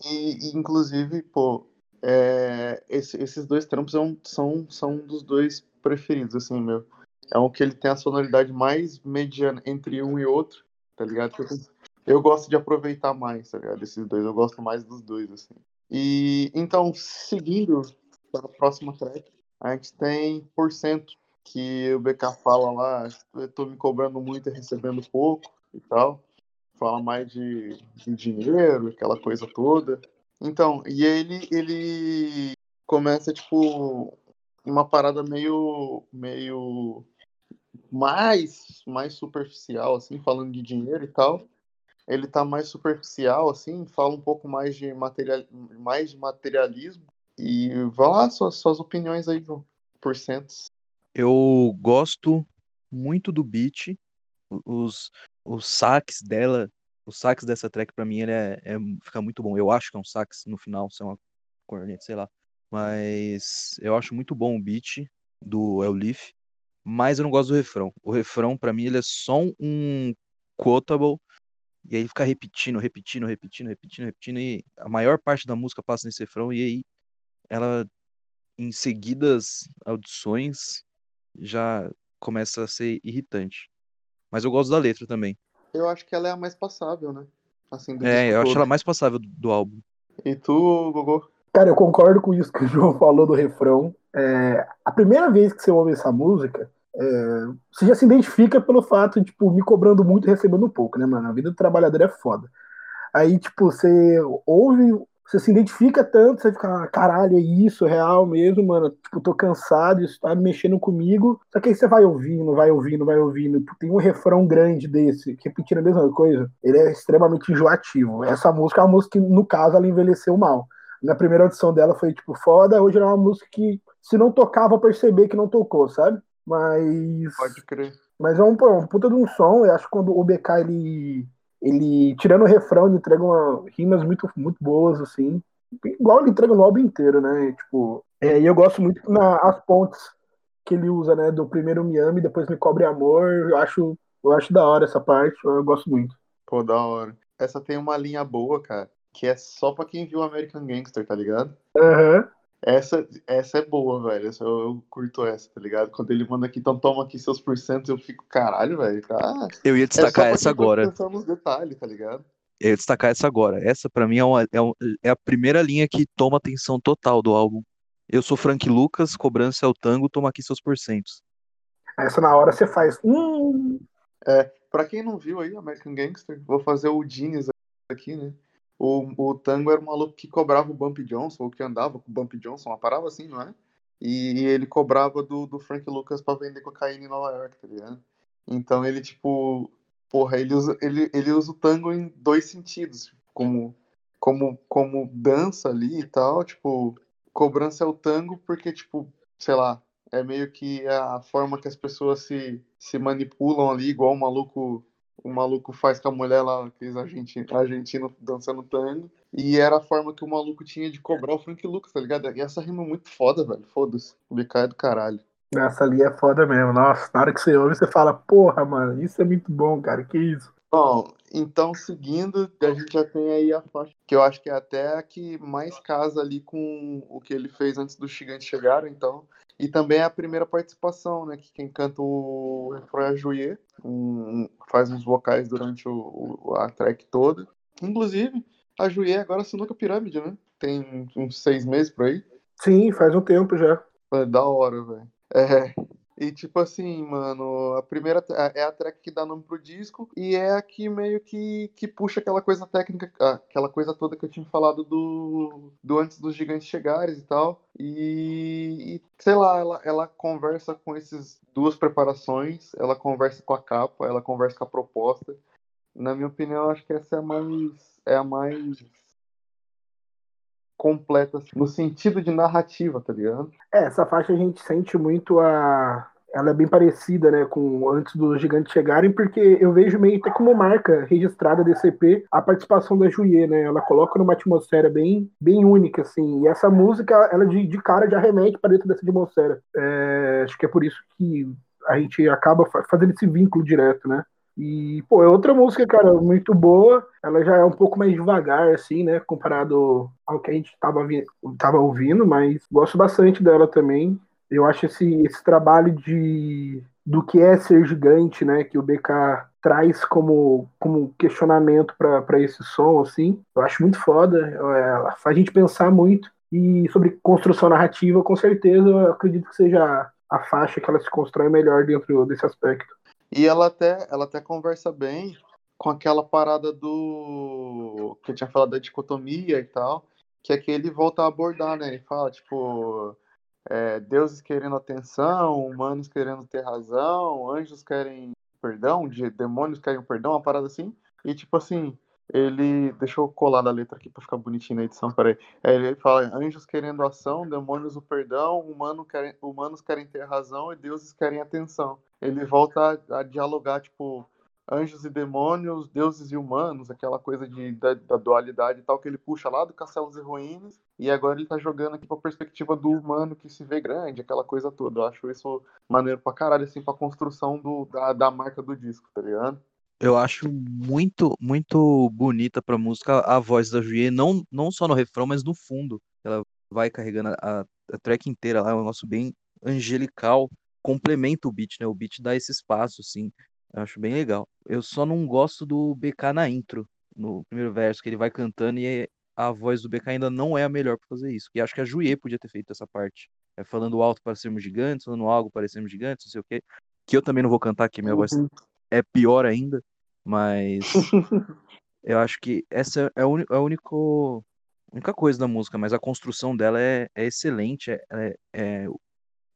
E, inclusive, pô, é, esse, esses dois trampos são, são, são um dos dois preferidos, assim, meu. É um que ele tem a sonoridade mais mediana entre um e outro, tá ligado? Eu, eu gosto de aproveitar mais, tá ligado? Esses dois, eu gosto mais dos dois, assim. E então, seguindo para a próxima track, a gente tem porcento que o BK fala lá, tô me cobrando muito e recebendo pouco e tal. Fala mais de, de dinheiro, aquela coisa toda. Então, e ele, ele começa, tipo, uma parada meio, meio mais, mais superficial, assim, falando de dinheiro e tal. Ele tá mais superficial, assim, fala um pouco mais de, material, mais de materialismo. E vá lá, suas, suas opiniões aí, por centos. Eu gosto muito do beat, os, os saques dela os sax dessa track para mim ele é, é, fica muito bom. Eu acho que é um sax no final, se é uma corneta, sei lá. Mas eu acho muito bom o beat do El Leaf, mas eu não gosto do refrão. O refrão para mim ele é só um quotable e aí fica repetindo, repetindo, repetindo, repetindo, repetindo e a maior parte da música passa nesse refrão e aí ela em seguidas audições já começa a ser irritante. Mas eu gosto da letra também eu acho que ela é a mais passável, né? Assim, é, eu todo. acho ela mais passável do, do, álbum. E tu, Gogô? Cara, eu concordo com isso que o João falou do refrão. É, a primeira vez que você ouve essa música, é, você já se identifica pelo fato de, tipo, me cobrando muito e recebendo pouco, né, mano? A vida do trabalhador é foda. Aí, tipo, você ouve você se identifica tanto, você fica, ah, caralho, é isso, é real mesmo, mano. Tipo, tô cansado, isso tá mexendo comigo. Só que aí você vai ouvindo, vai ouvindo, vai ouvindo. Tem um refrão grande desse, repetindo a mesma coisa. Ele é extremamente enjoativo. Essa música é uma música que, no caso, ela envelheceu mal. Na primeira audição dela foi, tipo, foda. Hoje é uma música que, se não tocava, perceber que não tocou, sabe? Mas. Pode crer. Mas é um, um puta de um som. Eu acho que quando o BK ele ele, tirando o refrão, ele entrega uma, rimas muito, muito boas, assim. Igual ele entrega no álbum inteiro, né? Tipo, é, e eu gosto muito nas pontes que ele usa, né? Do primeiro me ame, depois me cobre amor. Eu acho, eu acho da hora essa parte, eu gosto muito. Pô, da hora. Essa tem uma linha boa, cara, que é só pra quem viu American Gangster, tá ligado? Aham. Uhum. Essa, essa é boa, velho. Essa, eu, eu, curto essa, tá ligado? Quando ele manda aqui, então toma aqui seus porcentos, eu fico, caralho, velho. Ah, eu ia destacar é essa agora. nos detalhes, tá ligado? Eu ia destacar essa agora. Essa, para mim, é, uma, é, um, é, a primeira linha que toma atenção total do álbum. Eu sou Frank Lucas, cobrança é o tango, toma aqui seus porcentos. Essa na hora você faz. Hum. É, pra quem não viu aí, American Gangster, vou fazer o Genius aqui, né? O, o Tango era um maluco que cobrava o Bump Johnson, ou que andava com o Bump Johnson, uma parada assim, não é? E, e ele cobrava do, do Frank Lucas pra vender cocaína em Nova York, tá ligado? Então ele, tipo, porra, ele usa, ele, ele usa o tango em dois sentidos, como, como, como dança ali e tal, tipo, cobrança é o tango porque, tipo, sei lá, é meio que a forma que as pessoas se, se manipulam ali, igual o maluco o maluco faz com a mulher lá, aqueles argentinos argentino dançando tango. E era a forma que o maluco tinha de cobrar o Frank Lucas, tá ligado? E essa rima é muito foda, velho. Foda-se. O BK é do caralho. Essa ali é foda mesmo. Nossa, na hora que você ouve, você fala, porra, mano, isso é muito bom, cara. Que isso? Bom, então seguindo, a gente já tem aí a faixa que eu acho que é até a que mais casa ali com o que ele fez antes dos gigantes chegarem, então. E também é a primeira participação, né? Que quem canta o refrão é a um, faz uns vocais durante o, o, a track toda. Inclusive, a Juliet agora assinou com a Pirâmide, né? Tem uns seis meses por aí. Sim, faz um tempo já. É da hora, velho. É, e tipo assim, mano, a primeira é a track que dá nome pro disco e é a que meio que, que puxa aquela coisa técnica, aquela coisa toda que eu tinha falado do, do antes dos gigantes chegarem e tal. E, e sei lá, ela, ela conversa com essas duas preparações, ela conversa com a capa, ela conversa com a proposta. Na minha opinião, acho que essa é a mais é a mais completa, assim, no sentido de narrativa, tá ligado? É, essa faixa a gente sente muito a. Ela é bem parecida, né, com antes dos gigantes chegarem, porque eu vejo meio até como marca registrada desse EP a participação da Juliet, né? Ela coloca numa atmosfera bem, bem única, assim. E essa música, ela de, de cara já remete para dentro dessa atmosfera. É, acho que é por isso que a gente acaba fazendo esse vínculo direto, né? E, pô, é outra música, cara, muito boa. Ela já é um pouco mais devagar, assim, né? Comparado ao que a gente tava, tava ouvindo, mas gosto bastante dela também. Eu acho esse, esse trabalho de do que é ser gigante, né? Que o BK traz como, como questionamento para esse som, assim. Eu acho muito foda. Ela faz a gente pensar muito. E sobre construção narrativa, com certeza, eu acredito que seja a faixa que ela se constrói melhor dentro desse aspecto. E ela até, ela até conversa bem com aquela parada do. que eu tinha falado da dicotomia e tal, que é que ele volta a abordar, né? Ele fala, tipo, é, deuses querendo atenção, humanos querendo ter razão, anjos querem perdão, demônios querem perdão, uma parada assim. E tipo assim, ele. Deixa eu colar a letra aqui pra ficar bonitinho na edição, peraí. É, ele fala: anjos querendo ação, demônios o perdão, humano querem, humanos querem ter razão e deuses querem atenção ele volta a, a, dialogar, tipo, anjos e demônios, deuses e humanos, aquela coisa de, da, da, dualidade e tal, que ele puxa lá do Castelos e Ruínas, e agora ele tá jogando aqui pra perspectiva do humano que se vê grande, aquela coisa toda. Eu acho isso maneiro pra caralho, assim, pra construção do, da, da marca do disco, tá ligado? Eu acho muito, muito bonita pra música a voz da Juliet, não, não só no refrão, mas no fundo. Ela vai carregando a, a track inteira lá, é um negócio bem angelical complementa o beat, né? O beat dá esse espaço, assim. Eu acho bem legal. Eu só não gosto do BK na intro, no primeiro verso, que ele vai cantando e a voz do BK ainda não é a melhor para fazer isso. E acho que a Juiê podia ter feito essa parte. É, falando alto para sermos gigantes, falando algo para sermos gigantes, não sei o quê. Que eu também não vou cantar, que minha uhum. voz é pior ainda. Mas eu acho que essa é a, un... a único... única coisa da música, mas a construção dela é, é excelente, é, é, é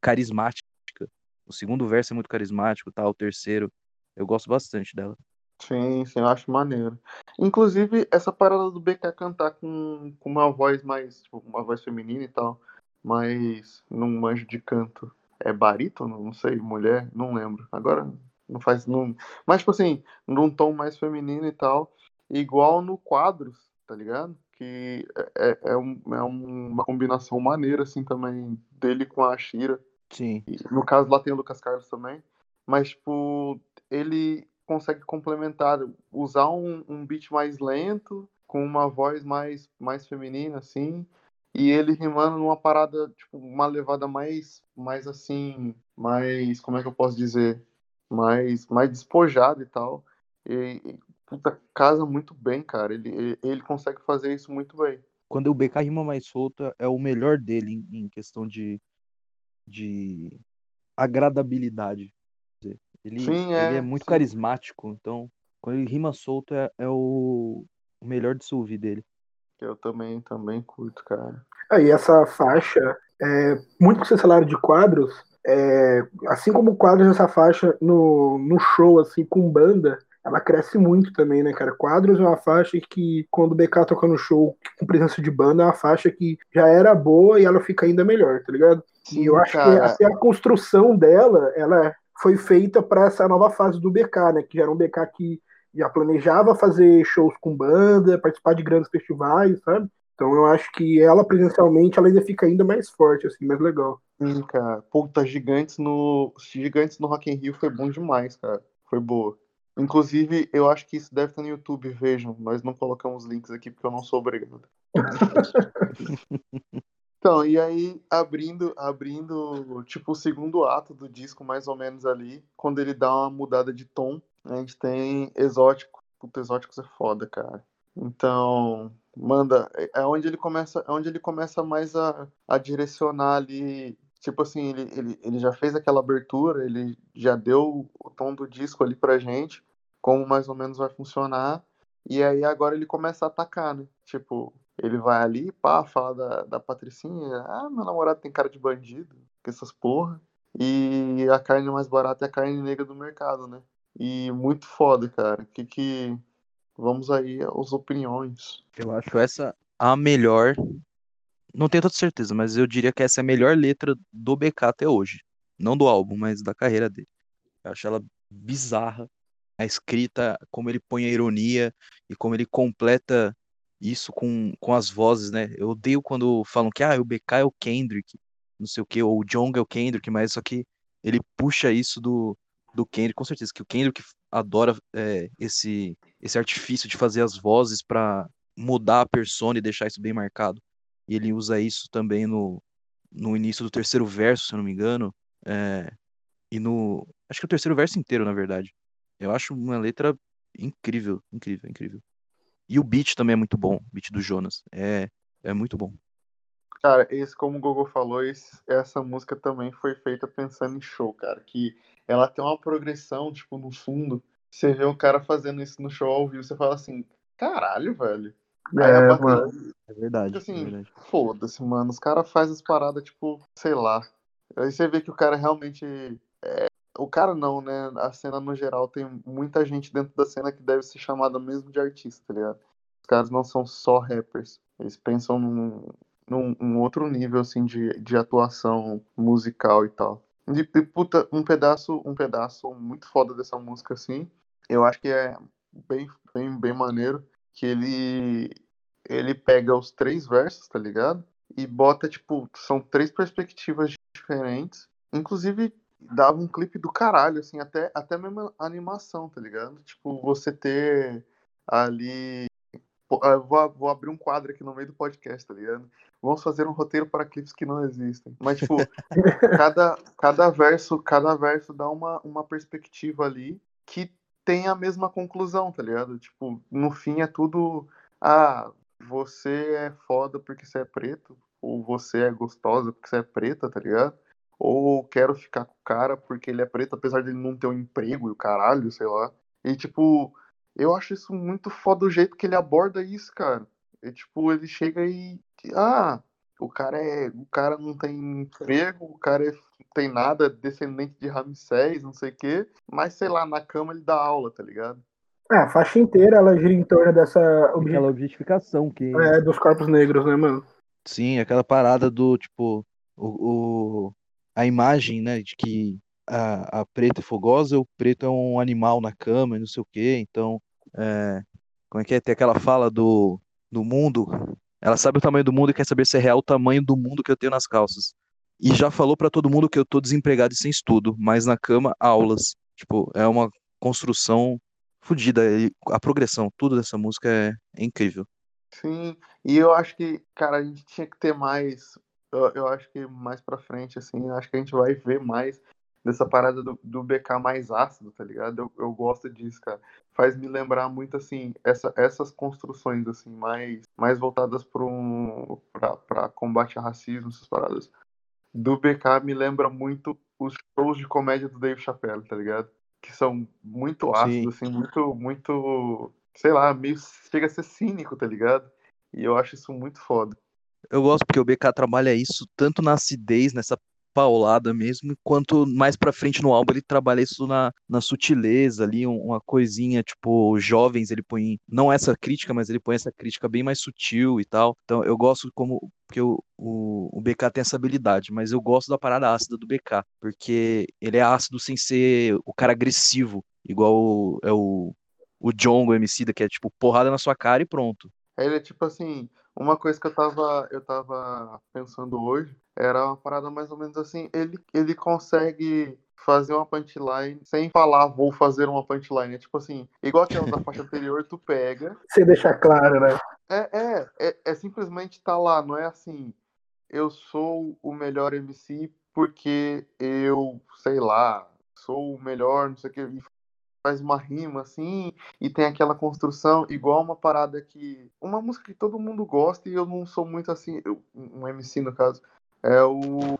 carismática o segundo verso é muito carismático, tá? O terceiro, eu gosto bastante dela. Sim, sim, eu acho maneiro. Inclusive, essa parada do BK cantar com, com uma voz mais, tipo, uma voz feminina e tal, mas num manjo de canto. É barítono? Não sei, mulher? Não lembro. Agora não faz. Não... Mas, tipo assim, num tom mais feminino e tal, igual no Quadros, tá ligado? Que é, é, é um, é uma combinação maneira, assim, também, dele com a Shira. Sim. no caso, lá tem o Lucas Carlos também. Mas, tipo, ele consegue complementar, usar um, um beat mais lento, com uma voz mais, mais feminina, assim, e ele rimando numa parada, tipo, uma levada mais, mais assim, mais, como é que eu posso dizer? Mais, mais despojada e tal. E, e puta, casa muito bem, cara. Ele, ele, ele, consegue fazer isso muito bem. Quando o BK rima mais solta, é o melhor dele em, em questão de, de agradabilidade. Ele, Sim, é, ele é muito sim. carismático, então quando ele rima solto é, é o, o, melhor de se ouvir dele. Eu também, também curto, cara. Aí ah, essa faixa, é, muito com esse cenário de quadros, é, assim como o quadro dessa faixa no, no show, assim, com banda, ela cresce muito também, né, cara? Quadros é uma faixa que, quando o BK toca no show com presença de banda, é uma faixa que já era boa e ela fica ainda melhor, tá ligado? Sim, e eu acho cara. que assim, a construção dela, ela foi feita para essa nova fase do BK, né? Que já era um BK que já planejava fazer shows com banda, participar de grandes festivais, sabe? Então eu acho que ela presencialmente ela ainda fica ainda mais forte, assim, mais legal. Sim, cara. Puta, gigantes no. Gigantes no Rock in Rio foi bom demais, cara. Foi boa. Inclusive, eu acho que isso deve estar no YouTube, vejam. Nós não colocamos links aqui porque eu não sou obrigado. então, e aí, abrindo, abrindo, tipo, o segundo ato do disco, mais ou menos ali, quando ele dá uma mudada de tom, a gente tem Exótico. Puta, Exóticos é foda, cara. Então, manda, é onde ele começa, é onde ele começa mais a, a direcionar ali tipo assim, ele, ele, ele já fez aquela abertura, ele já deu o tom do disco ali pra gente, como mais ou menos vai funcionar, e aí agora ele começa a atacar, né? Tipo, ele vai ali, pá, fala da, da Patricinha, ah, meu namorado tem cara de bandido, que essas porra, e a carne mais barata é a carne negra do mercado, né? E muito foda, cara. Que que. Vamos aí às opiniões. Eu acho essa a melhor não tenho toda certeza, mas eu diria que essa é a melhor letra do BK até hoje. Não do álbum, mas da carreira dele. Eu acho ela bizarra. A escrita, como ele põe a ironia e como ele completa isso com, com as vozes, né? Eu odeio quando falam que ah, o BK é o Kendrick, não sei o que, ou o Jong é o Kendrick, mas só que ele puxa isso do, do Kendrick, com certeza, que o Kendrick adora é, esse, esse artifício de fazer as vozes para mudar a persona e deixar isso bem marcado e ele usa isso também no, no início do terceiro verso, se eu não me engano, é, e no. Acho que é o terceiro verso inteiro, na verdade. Eu acho uma letra incrível, incrível, incrível. E o beat também é muito bom, o beat do Jonas. É, é muito bom. Cara, esse, como o Gogo falou, esse, essa música também foi feita pensando em show, cara. Que ela tem uma progressão, tipo, no fundo. Você vê o cara fazendo isso no show ao vivo, você fala assim, caralho, velho. É, bateria... mano. É verdade. Assim, é verdade. foda-se, mano. Os caras fazem as paradas, tipo, sei lá. Aí você vê que o cara realmente. O cara não, né? A cena no geral tem muita gente dentro da cena que deve ser chamada mesmo de artista, tá ligado? Os caras não são só rappers. Eles pensam num, num, num outro nível, assim, de, de atuação musical e tal. E, e, puta, um pedaço, um pedaço muito foda dessa música, assim. Eu acho que é bem, bem, bem maneiro que ele ele pega os três versos, tá ligado? E bota, tipo, são três perspectivas diferentes. Inclusive, dava um clipe do caralho, assim, até, até mesmo a animação, tá ligado? Tipo, você ter ali. Eu vou, vou abrir um quadro aqui no meio do podcast, tá ligado? Vamos fazer um roteiro para clipes que não existem. Mas, tipo, cada, cada verso, cada verso dá uma, uma perspectiva ali que tem a mesma conclusão, tá ligado? Tipo, no fim é tudo. Ah, você é foda porque você é preto, ou você é gostosa porque você é preta, tá ligado? Ou quero ficar com o cara porque ele é preto, apesar de ele não ter um emprego e o caralho, sei lá. E tipo, eu acho isso muito foda o jeito que ele aborda isso, cara. E tipo, ele chega e. Ah, o cara é. O cara não tem emprego, o cara é, não tem nada, descendente de Ramsés, não sei o quê. Mas sei lá, na cama ele dá aula, tá ligado? É, a faixa inteira ela gira em torno dessa aquela objetificação que é dos corpos negros, né, mano? Sim, aquela parada do tipo o, o a imagem, né, de que a, a preta é fogosa, o preto é um animal na cama, não sei o quê. Então, é, como é que é? Tem aquela fala do, do mundo. Ela sabe o tamanho do mundo e quer saber se é real o tamanho do mundo que eu tenho nas calças. E já falou para todo mundo que eu tô desempregado e sem estudo, mas na cama, aulas. Tipo, é uma construção fodida. A progressão, tudo dessa música é, é, incrível. Sim, e eu acho que, cara, a gente tinha que ter mais. Eu, eu acho que mais pra frente, assim, acho que a gente vai ver mais dessa parada do, do BK mais ácido, tá ligado? Eu, eu gosto disso, cara. Faz me lembrar muito, assim, essa, essas construções, assim, mais, mais voltadas para um, pra, pra combate a racismo, essas paradas. Do BK me lembra muito os shows de comédia do Dave Chappelle, tá ligado? que são muito ácidos, Sim. assim, muito, muito, sei lá, meio chega a ser cínico, tá ligado? E eu acho isso muito foda. Eu gosto porque o BK trabalha isso tanto na acidez, nessa paulada mesmo, enquanto mais pra frente no álbum ele trabalha isso na, na sutileza ali, uma coisinha, tipo, jovens, ele põe, não essa crítica, mas ele põe essa crítica bem mais sutil e tal. Então eu gosto como, porque o, o, o BK tem essa habilidade, mas eu gosto da parada ácida do BK, porque ele é ácido sem ser o cara agressivo, igual é o, o John, o MC, que é tipo porrada na sua cara e pronto. Ele é tipo assim, uma coisa que eu tava, eu tava pensando hoje era uma parada mais ou menos assim, ele, ele consegue fazer uma punchline sem falar vou fazer uma punchline. É tipo assim, igual aquela da faixa anterior, tu pega. Sem deixar claro, né? É, é, é, é simplesmente tá lá, não é assim, eu sou o melhor MC porque eu, sei lá, sou o melhor, não sei o que, faz uma rima assim, e tem aquela construção, igual uma parada que. Uma música que todo mundo gosta e eu não sou muito assim, eu, um MC no caso, é o.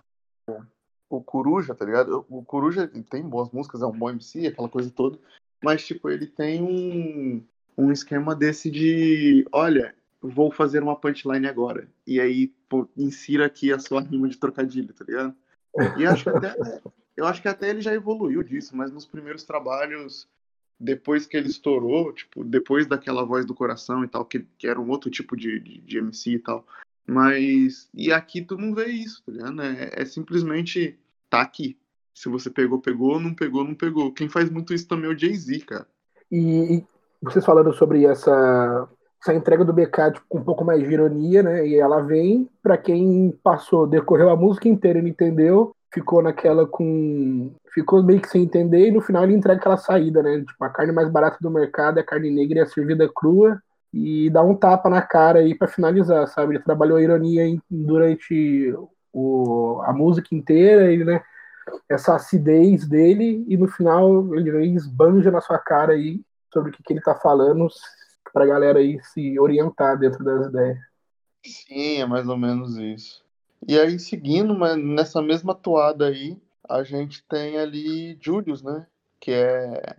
O Coruja, tá ligado? O Coruja tem boas músicas, é um bom MC, aquela coisa toda, mas tipo, ele tem um, um esquema desse de: olha, vou fazer uma punchline agora, e aí pô, insira aqui a sua rima de trocadilho, tá ligado? E acho que até, eu acho que até ele já evoluiu disso, mas nos primeiros trabalhos depois que ele estourou, tipo, depois daquela voz do coração e tal, que, que era um outro tipo de, de, de MC e tal. Mas. E aqui tu não vê isso, tá ligado? É, é, simplesmente tá aqui. Se você pegou, pegou, não pegou, não pegou. Quem faz muito isso também é o Jay-Z, cara. E, e, vocês falando sobre essa, essa entrega do BK tipo, com um pouco mais de ironia, né? E ela vem para quem passou, decorreu a música inteira e não entendeu, ficou naquela com. Ficou meio que sem entender, e no final ele entrega aquela saída, né? Tipo, a carne mais barata do mercado é a carne negra e a servida crua, e dá um tapa na cara aí para finalizar, sabe? Ele trabalhou a ironia durante o, a música inteira, e, né? Essa acidez dele, e no final ele esbanja na sua cara aí sobre o que, que ele tá falando, pra galera aí se orientar dentro das ideias. Sim, é mais ou menos isso. E aí, seguindo mas nessa mesma toada aí, a gente tem ali Julius, né? Que é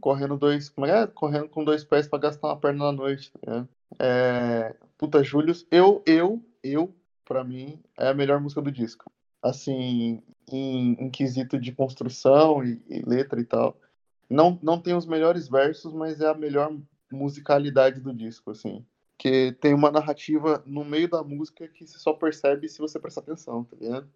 correndo dois. Como é? Correndo com dois pés para gastar uma perna na noite. Né? É, puta, Julius, eu, eu, eu, pra mim, é a melhor música do disco. Assim, em, em quesito de construção e, e, letra e tal. Não, não tem os melhores versos, mas é a melhor musicalidade do disco, assim que tem uma narrativa no meio da música que você só percebe se você prestar atenção, tá ligado?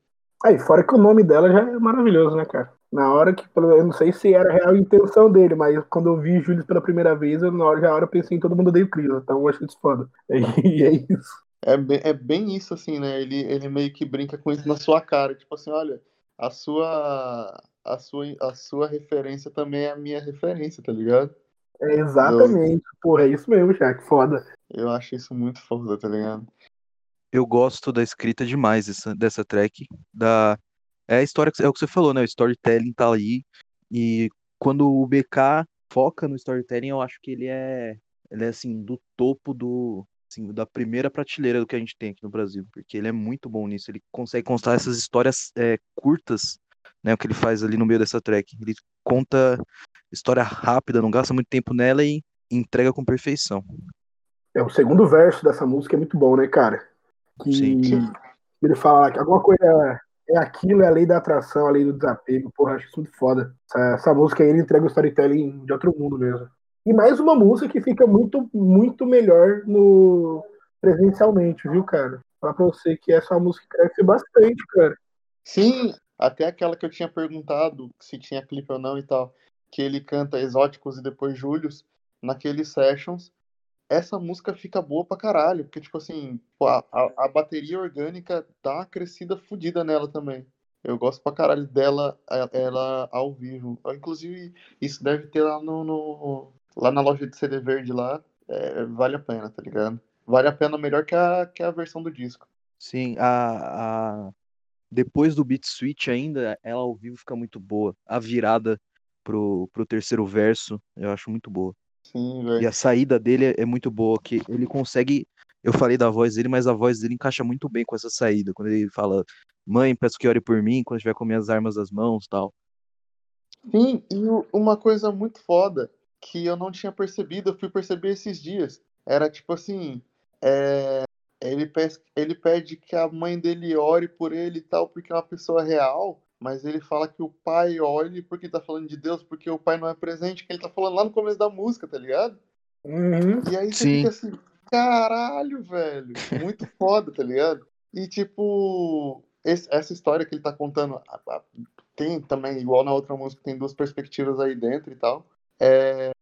Aí, fora que o nome dela já é maravilhoso, né, cara? Na hora que, eu não sei se era a real intenção dele, mas quando eu vi Júlio pela primeira vez, eu, na hora, já hora eu pensei em todo mundo odeio Cris, então eu achei isso foda. E é isso. É bem, é bem isso, assim, né? Ele, ele meio que brinca com isso na sua cara. Tipo assim, olha, a sua, a sua, a sua referência também é a minha referência, tá ligado? É exatamente. Eu... Porra, é isso mesmo, já, que foda. Eu acho isso muito foda, tá ligado? Eu gosto da escrita demais dessa, dessa track. Da... É a história, é o que você falou, né? O storytelling tá aí. E quando o BK foca no storytelling, eu acho que ele é, ele é assim, do topo do, assim, da primeira prateleira do que a gente tem aqui no Brasil, porque ele é muito bom nisso. Ele consegue contar essas histórias é, curtas, né? O que ele faz ali no meio dessa track. Ele conta história rápida, não gasta muito tempo nela e entrega com perfeição. É, o segundo verso dessa música é muito bom, né, cara? Que Sim. ele fala que alguma coisa é aquilo, é a lei da atração, a lei do desapego. Porra, acho isso muito foda. Essa, essa música aí ele entrega o storytelling de outro mundo mesmo. E mais uma música que fica muito, muito melhor no presencialmente, viu, cara? Falar pra você que essa música cresce bastante, cara. Sim, até aquela que eu tinha perguntado se tinha clipe ou não e tal, que ele canta Exóticos e depois Július, naqueles sessions, essa música fica boa pra caralho, porque, tipo assim, a, a, a bateria orgânica dá uma crescida fodida nela também. Eu gosto pra caralho dela, ela ao vivo. Inclusive, isso deve ter lá no, no lá na loja de CD verde lá. É, vale a pena, tá ligado? Vale a pena melhor que a, que a versão do disco. Sim, a, a... depois do beat switch ainda, ela ao vivo fica muito boa. A virada pro, pro terceiro verso, eu acho muito boa. Sim, velho. E a saída dele é, é muito boa, que ele consegue. Eu falei da voz dele, mas a voz dele encaixa muito bem com essa saída. Quando ele fala, mãe, peço que ore por mim quando estiver com minhas armas nas mãos tal. Sim, e uma coisa muito foda que eu não tinha percebido, eu fui perceber esses dias. Era tipo assim, é... ele, pede, ele pede que a mãe dele ore por ele e tal, porque é uma pessoa real, mas ele fala que o pai olhe porque tá falando de Deus, porque o pai não é presente, que ele tá falando lá no começo da música, tá ligado? Uhum. E aí você Sim. fica assim, caralho, velho, muito foda, tá ligado? E tipo, esse- essa história que ele tá contando, a- a- tem também, igual na outra música, tem duas perspectivas aí dentro e tal. É,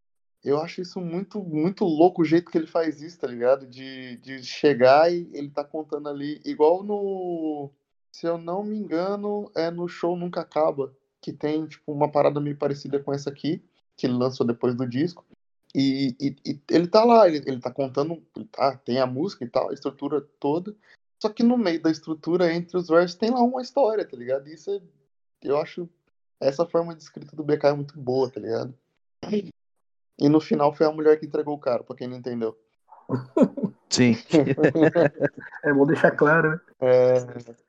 eu acho isso muito, muito louco o jeito que ele faz isso, tá ligado? De, de chegar e ele tá contando ali, igual no. Se eu não me engano, é no show Nunca Acaba, que tem, tipo, uma parada meio parecida com essa aqui, que ele lançou depois do disco. E, e- e ele tá lá, ele, ele tá contando, ele tá, tem a música e tal, a estrutura toda. Só que no meio da estrutura, entre os versos, tem lá uma história, tá ligado? Isso é, eu acho, essa forma de escrita do BK é muito boa, tá ligado? E no final foi a mulher que entregou o cara, pra quem não entendeu. Sim. É bom deixar claro, né? É,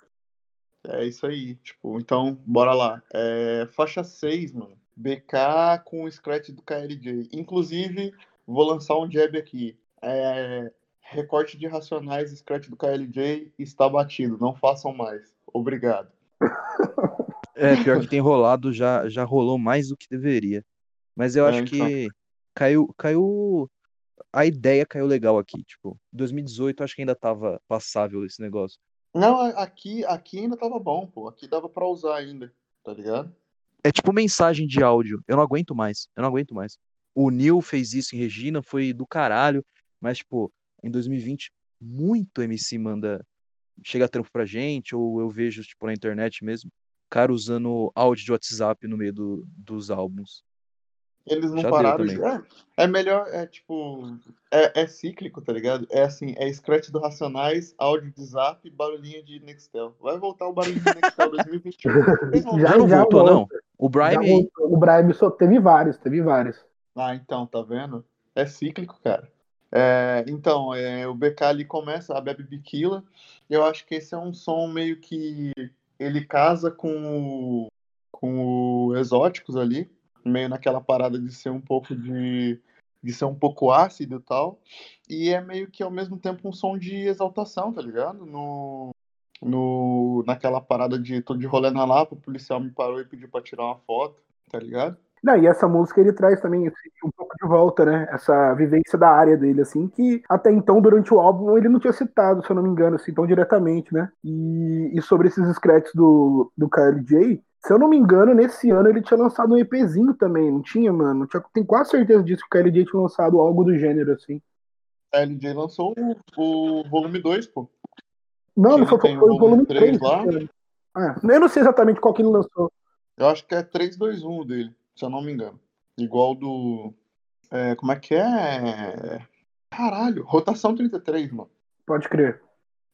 é isso aí, tipo, então, bora lá. É, faixa 6, mano. BK com o scratch do KLJ. Inclusive, vou lançar um jab aqui. É, recorte de racionais, scratch do KLJ está batido. Não façam mais. Obrigado. É, pior que tem rolado, já, já rolou mais do que deveria. Mas eu É, acho então. que caiu, caiu. A ideia caiu legal aqui. Tipo, 2018 eu acho que ainda tava passável esse negócio. Não, aqui, aqui ainda tava bom, pô. Aqui dava pra usar ainda, tá ligado? É tipo mensagem de áudio. Eu não aguento mais. Eu não aguento mais. O Neil fez isso em Regina, foi do caralho. Mas, tipo, em 2020, muito MC manda. Chega trampo pra gente, ou eu vejo, tipo, na internet mesmo, cara usando áudio de WhatsApp no meio do- dos álbuns. Eles não Já pararam. de- É, é melhor, é tipo. É, é cíclico, tá ligado? É assim, é scratch do Racionais, áudio de zap, barulhinho de Nextel. Vai voltar o barulhinho de Nextel 2021. Eles vão- Já- não já voltou, volta. não? O Brian. O Brian só teve vários, teve vários. Ah, então, tá vendo? É cíclico, cara. É, então, é, o BK ali começa, a Bebe Biquila. Eu acho que esse é um som meio que ele casa com o, com o Exóticos ali, meio naquela parada de ser um pouco de, de ser um pouco ácido e tal. E é meio que ao mesmo tempo um som de exaltação, tá ligado? No, no, naquela parada de tô de rolê na Lapa, o policial me parou e pediu pra tirar uma foto, tá ligado? Não, e essa música ele traz também esse- um pouco de volta, né? Essa vivência da área dele, assim, que até então, durante o álbum, ele não tinha citado, se eu não me engano, assim, tão diretamente, né? E, e sobre esses scratches do, do KLJ, se eu não me engano, nesse ano ele tinha lançado um EPzinho também, não tinha, mano? Tinha, tenho quase certeza disso que o KLJ tinha lançado algo do gênero, assim. A LJ lançou o, o volume 2, pô. Não, não foi, foi o volume volume 3. três lá? Ah, eu não sei exatamente qual que ele lançou. Eu acho que é 321 dele, se eu não me engano. Igual do. é, como é que é? Caralho, rotação 33, mano. Pode crer.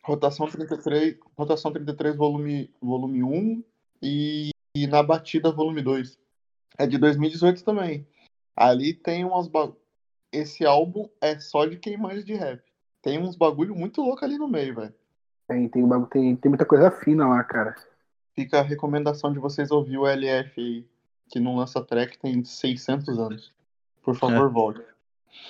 Rotação 33, rotação 33 volume, volume 1 e, e na batida volume 2. É de 2018 também. Ali tem umas ba... esse álbum é só de quem manja de rap. Tem uns bagulho muito louco ali no meio, velho. Tem, tem, um bagulho- tem, tem muita coisa fina lá, cara. Fica a recomendação de vocês ouvir o LF aí, que não lança track tem 600 anos. Por favor, volte.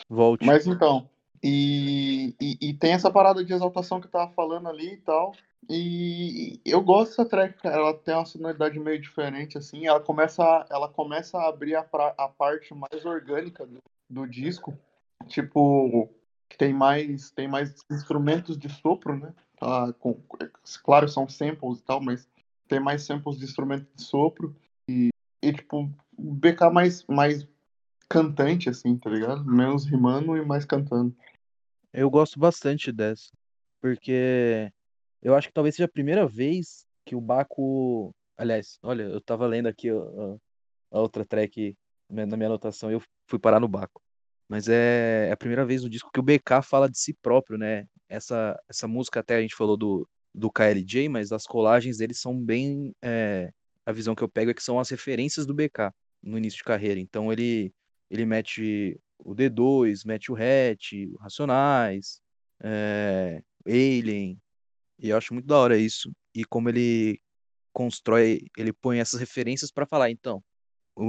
Volte. Mas então, e, e, e tem essa parada de exaltação que eu tava falando ali e tal. E eu gosto dessa track, cara. Ela tem uma sonoridade meio diferente, assim. Ela começa, ela começa a abrir a, pra- a parte mais orgânica do, do disco. Tipo, tem mais, tem mais instrumentos de sopro, né? Tá, com, claro, são samples e tal, mas tem mais samples de instrumento de sopro. E, e tipo, BK mais, mais cantante, assim, tá ligado? Menos rimando e mais cantando. Eu gosto bastante dessa, porque eu acho que talvez seja a primeira vez que o Baco. Aliás, olha, eu tava lendo aqui ó, a outra track na minha anotação e eu fui parar no Baco. Mas é a primeira vez no disco que o BK fala de si próprio, né? Essa, essa música até a gente falou do, do KLJ, mas as colagens deles são bem. é, a visão que eu pego é que são as referências do BK no início de carreira. Então ele, ele mete o D2, mete o Hatch, o Racionais, é, Alien, e eu acho muito da hora isso. E como ele constrói, ele põe essas referências para falar, então,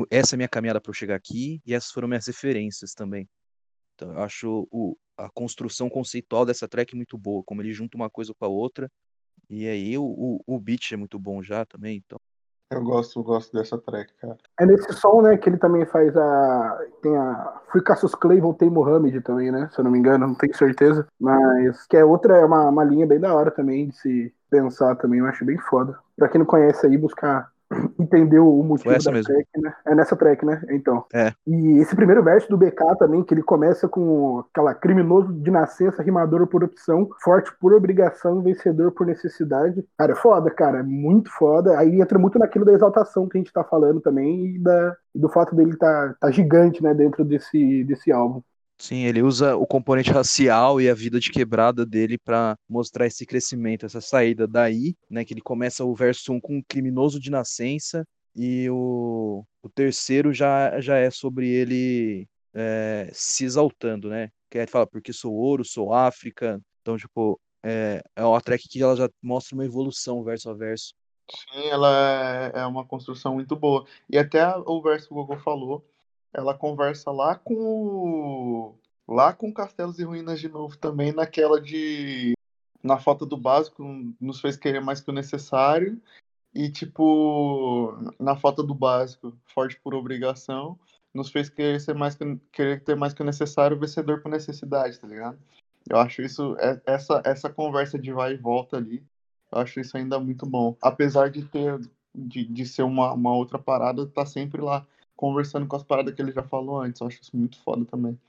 essa é a minha caminhada para eu chegar aqui, e essas foram minhas referências também. Então eu acho o, a construção conceitual dessa track muito boa, como ele junta uma coisa com a outra. E aí o, o, o beat é muito bom já também, então eu gosto, gosto dessa track, cara. É nesse som, né, que ele também faz a. Tem a. Free Cassius Clay voltei Mohamed também, né? Se eu não me engano, não tenho certeza. Mas que é outra, é uma, uma linha bem da hora também de se pensar também, eu acho bem foda. Pra quem não conhece aí, buscar entendeu o motivo da mesmo. track, né? É nessa track, né? Então. É. E esse primeiro verso do BK também, que ele começa com aquela criminoso de nascença, rimador por opção, forte por obrigação, vencedor por necessidade. Cara, é foda, cara. É muito foda. Aí entra muito naquilo da exaltação que a gente tá falando também e da, do fato dele tá, tá gigante, né, dentro desse, desse álbum. Sim, ele usa o componente racial e a vida de quebrada dele para mostrar esse crescimento, essa saída daí, né? Que ele começa o verso 1 com um criminoso de nascença e o, o terceiro já, já é sobre ele é, se exaltando, né? Que ele fala, porque sou ouro, sou África. Então, tipo, é, é uma track que ela já mostra uma evolução verso a verso. Sim, ela é, é uma construção muito boa. E até o verso que o Gogo falou, ela conversa lá com lá com Castelos e Ruínas de novo também, naquela de na falta do básico nos fez querer mais que o necessário e tipo na falta do básico, forte por obrigação, nos fez querer ser mais que, querer ter mais que o necessário, vencedor por necessidade, tá ligado? Eu acho isso é, essa essa conversa de vai e volta ali, eu acho isso ainda muito bom, apesar de ter de, de ser uma, uma outra parada, tá sempre lá conversando com as paradas que ele já falou antes. Eu acho isso muito foda também.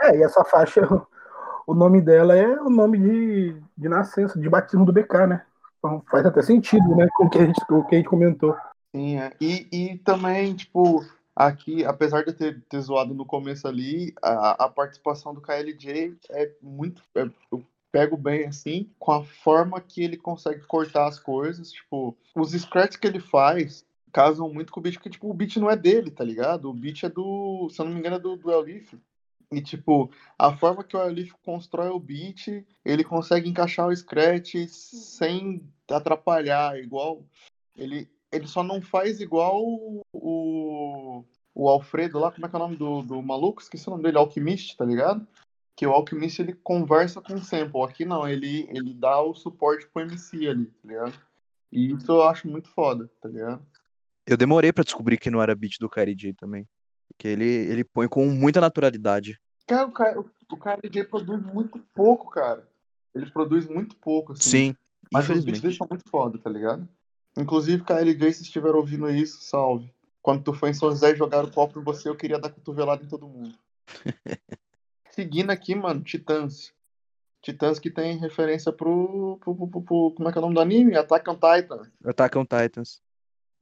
É, e essa faixa, o nome dela é o nome de, de nascença, de batismo do BK, né? Então faz até sentido, né? Com o que a gente, com o que a gente comentou. Sim, é. E, e também, tipo, aqui, apesar de eu ter, ter zoado no começo ali, a, a participação do KLJ é muito. É, eu pego bem assim, com a forma que ele consegue cortar as coisas. Tipo, os scratches que ele faz casam muito com o beat, porque, tipo, o beat não é dele, tá ligado? O beat é do, se eu não me engano, é do, do Elif. E, tipo, a forma que o Elif constrói o beat, ele consegue encaixar o scratch sem atrapalhar, igual... Ele, ele só não faz igual o, o Alfredo lá, como é que é o nome do, do maluco? Esqueci o nome dele, Alchemist, tá ligado? Que o Alchemist, ele conversa com o sample. Aqui não, ele, ele dá o suporte pro MC ali, tá ligado? E isso eu acho muito foda, tá ligado? Eu demorei para descobrir que não era beat do KRJ também. Porque ele, ele põe com muita naturalidade. Cara, o, cara, o KRJ produz muito pouco, cara. Ele produz muito pouco, assim. Sim, Mas os beats são muito foda, tá ligado? Inclusive, KLJ, se estiver ouvindo isso, salve. Quando tu foi em São José jogar o copo em você, eu queria dar cotovelada em todo mundo. Seguindo aqui, mano, Titãs. Titãs que tem referência pro, pro, pro, pro, pro, Como é que é o nome do anime? Attack on Titan. Attack on Titans.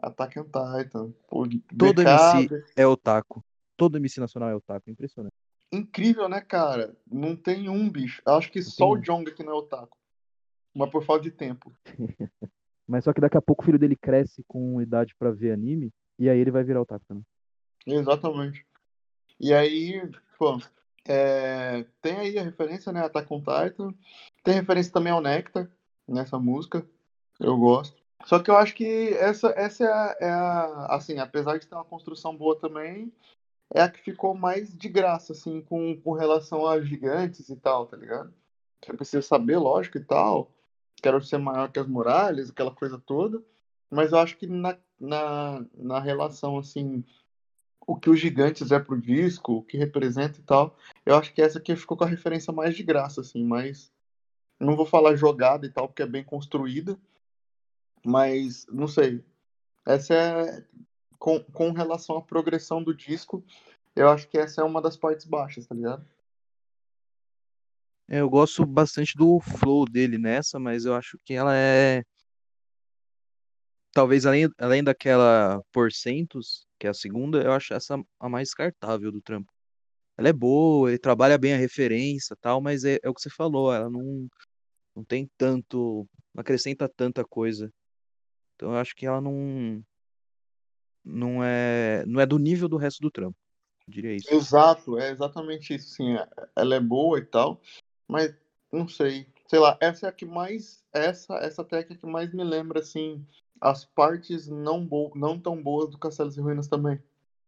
Attack on Titan. Pô, Todo MC é otaku. Todo MC nacional é otaku. Impressionante. Incrível, né, cara? Não tem um bicho. Eu acho que Não só o Jonga que não é otaku. Mas por falta de tempo. Mas só que daqui a pouco o filho dele cresce com idade para ver anime. E aí ele vai virar otaku também. Exatamente. E aí, pô, é... tem aí a referência, né? Attack on Titan. Tem referência também ao Nectar nessa música. Eu gosto. Só que eu acho que essa, essa é a, é, a, Assim, apesar de ter uma construção boa também, é a que ficou mais de graça, assim, com, com relação a gigantes e tal, tá ligado? Você precisa saber, lógico e tal. Quero ser maior que as muralhas, aquela coisa toda. Mas eu acho que na, na, na relação, assim, o que os gigantes é pro disco, o que representa e tal, eu acho que essa aqui ficou com a referência mais de graça, assim, mas. Não vou falar jogada e tal, porque é bem construída mas, não sei. Essa é. Com, com relação à progressão do disco, eu acho que essa é uma das partes baixas, tá ligado? É, eu gosto bastante do flow dele nessa, mas eu acho que ela é. Talvez além, além daquela Porcentos, que é a segunda, eu acho essa a mais descartável do trampo. Ela é boa, ele trabalha bem a referência tal, mas é, é o que você falou, ela não, não tem tanto. não acrescenta tanta coisa. Então eu acho que ela não não é não é do nível do resto do trampo. diria isso. Exato, é exatamente isso, sim. É, ela é boa e tal, mas não sei. Sei lá, essa é a que mais essa essa técnica que mais me lembra assim as partes não bo não tão boas do Castelos e Ruínas também.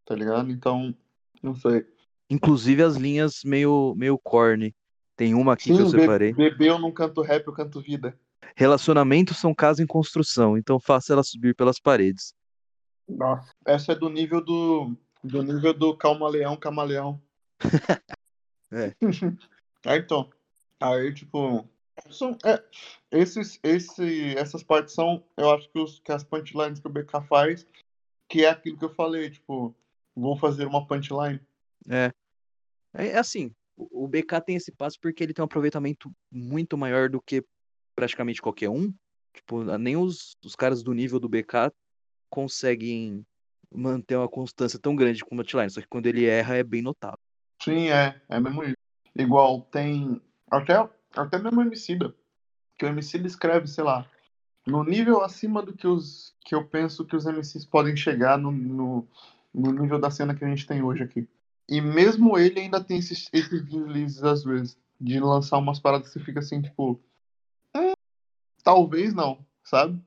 Tá ligado? Então, não sei. Inclusive as linhas meio, meio corny. Tem uma aqui Sim, que eu separei. bebê eu não canto rap, eu canto vida. Relacionamentos são casa em construção, então faça ela subir pelas paredes. Nossa. Essa é do nível do. Do nível do Calma-Leão, Camaleão. É. Aí então. Aí, tipo. São, é, esses, esse, essas partes são, eu acho que, os, que as punchlines que o BK faz, que é aquilo que eu falei, tipo, vou fazer uma punchline. É. É assim, o o BK tem esse passo porque ele tem um aproveitamento muito maior do que praticamente qualquer um. Tipo, nem os, os caras do nível do BK conseguem manter uma constância tão grande com o Notline, só que quando ele erra é bem notável. Sim, é, é mesmo isso. Igual tem. Até, até mesmo o Emicida. Que o Emicida escreve, sei lá, no nível acima do que os. que eu penso que os MCs podem chegar no, no, no nível da cena que a gente tem hoje aqui. E mesmo ele ainda tem esses, esses deslizes às vezes. De lançar umas paradas que você fica assim, tipo. "Hum, talvez não, sabe?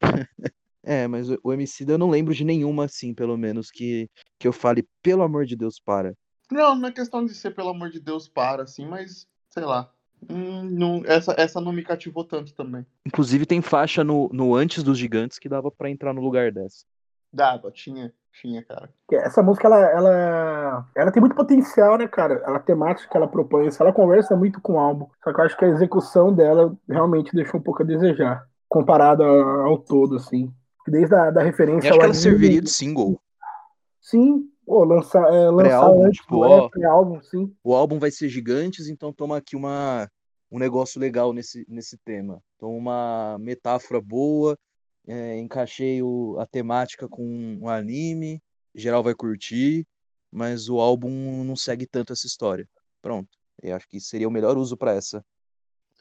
É, mas o, Emicida eu não lembro de nenhuma assim, pelo menos, que, que eu fale, pelo amor de Deus, para. Não, não é questão de ser, pelo amor de Deus, para, assim, mas, sei lá. Hum, não, essa, essa não me cativou tanto também. Inclusive tem faixa no, no Antes dos Gigantes que dava pra entrar no lugar dessa. Dava, tinha, tinha, cara. Essa música, ela, ela, ela tem muito potencial, né, cara? Ela, a temática que ela propõe, ela conversa muito com o álbum. Só que eu acho que a execução dela realmente deixou um pouco a desejar, comparado a- ao todo, assim. Desde a da Eu referência acho ao que ela anime, serviria de single. Sim, pô, lançar, é, lançar Pré-álbum, antes tipo, do ó. é, pré-álbum, sim. O álbum vai ser Gigantes, então toma aqui uma, um negócio legal nesse, nesse tema. Então, uma metáfora boa, é, encaixei o- a temática com o anime, geral vai curtir, mas o álbum não segue tanto essa história. Pronto. Eu acho que seria o melhor uso pra essa.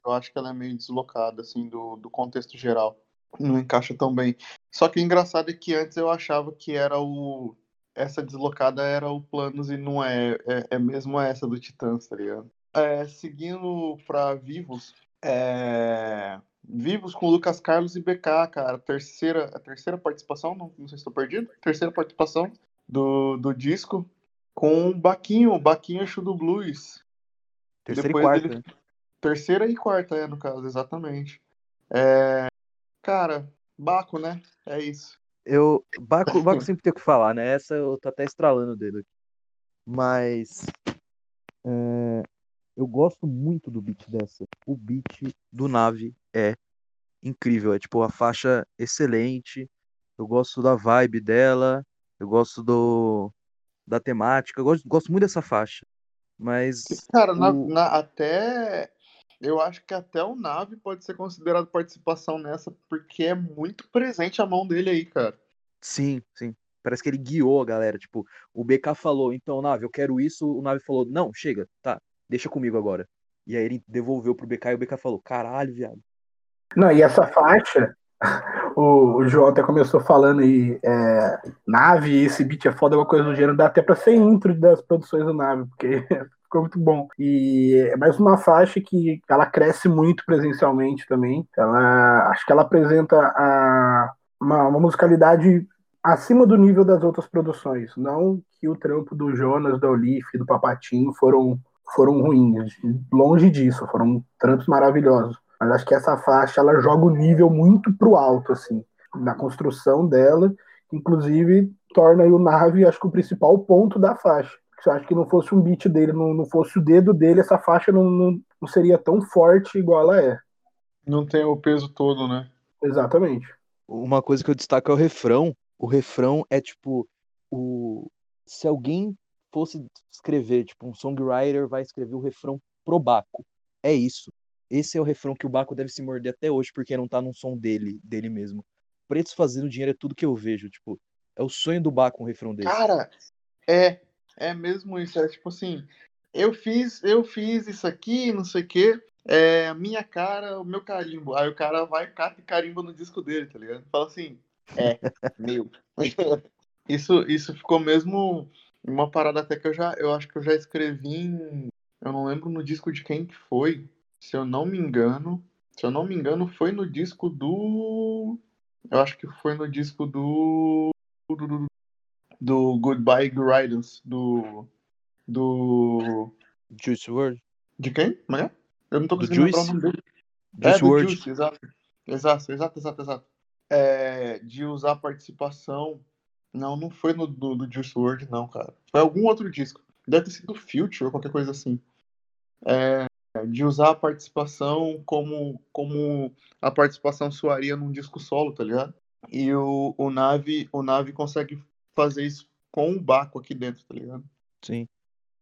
Eu acho que ela é meio deslocada, assim, do, do contexto geral. Não encaixa tão bem. Só que o engraçado é que antes eu achava que era o. Essa deslocada era o Planos e não é. É, é mesmo essa do Titãs, tá ligado? É, seguindo pra Vivos. É... Vivos com Lucas Carlos e BK, cara. Terceira, a terceira participação, não, não sei se estou perdido. Terceira participação do, do disco com o Baquinho, o Baquinho Exu do Blues. Terceira Depois e quarta. ele- Terceira e quarta, é, no caso, exatamente. É, Cara, Baco, né? É isso. Eu, Baco, Baco sempre tem o que falar, né? Essa eu tô até estralando dele aqui. Mas é, eu gosto muito do beat dessa. O beat do Nave é incrível. É tipo a faixa excelente. Eu gosto da vibe dela. Eu gosto do, da temática. Eu gosto, gosto muito dessa faixa. Mas Cara, na- o- na- até. Eu acho que até o Nave pode ser considerado participação nessa, porque é muito presente a mão dele aí, cara. sim, sim. Parece que ele guiou a galera. Tipo, o BK falou, então, Nave, eu quero isso. O Nave falou, não, chega, tá, deixa comigo agora. E aí ele devolveu pro BK e o BK falou, caralho, viado. Não, e essa faixa, o, o João até começou falando aí, é, nave, esse beat é foda, uma coisa do gênero, dá até pra ser intro das produções do nave, porque ficou muito bom. E é mais uma faixa que ela cresce muito presencialmente também. Ela acho que ela apresenta a, uma, uma musicalidade acima do nível das outras produções. Não que o trampo do Jonas, da Olif, do Papatinho foram, foram ruins. Longe disso, foram trampos maravilhosos. Mas acho que essa faixa ela joga o nível muito pro alto, assim, na construção dela, inclusive torna aí o Nave, acho que o principal ponto da faixa. Se eu acho que não fosse um beat dele, não, não fosse o dedo dele, essa faixa não, não, não seria tão forte igual ela é. Não tem o peso todo, né? Exatamente. Uma coisa que eu destaco é o refrão. O refrão é tipo o se alguém fosse escrever, tipo um songwriter vai escrever o refrão pro Baco. É isso. Esse é o refrão que o Baco deve se morder até hoje porque não tá num som dele, dele mesmo. Pretos fazendo dinheiro é tudo que eu vejo, tipo, é o sonho do Baco um refrão desse. Cara, é, é mesmo isso. É tipo assim, eu fiz, eu fiz isso aqui, não sei o quê. É a minha cara, o meu carimbo. Aí o cara vai, cata e carimba no disco dele, tá ligado? Fala assim, é, meu. isso, isso ficou mesmo uma parada até que eu já, eu acho que eu já escrevi em, eu não lembro no disco de quem que foi. Se eu não me engano, se eu não me engano, foi no disco do, eu acho que foi no disco do do, do Goodbye Guidance, do Do. Juice WRLD. De quem? Como é? Eu não tô Do conseguindo lembrar o nome dele. Juice é, WRLD. Juice, exato. Exato, exato, exato, exato. É, de usar a participação. Não, não foi no do, do Juice WRLD, não, cara. Foi algum outro disco. Deve ter sido Future ou qualquer coisa assim. É, de usar a participação como, como a participação soaria num disco solo, tá ligado? E o, o Nave, o Nave consegue fazer isso com o Baco aqui dentro, tá ligado? Sim.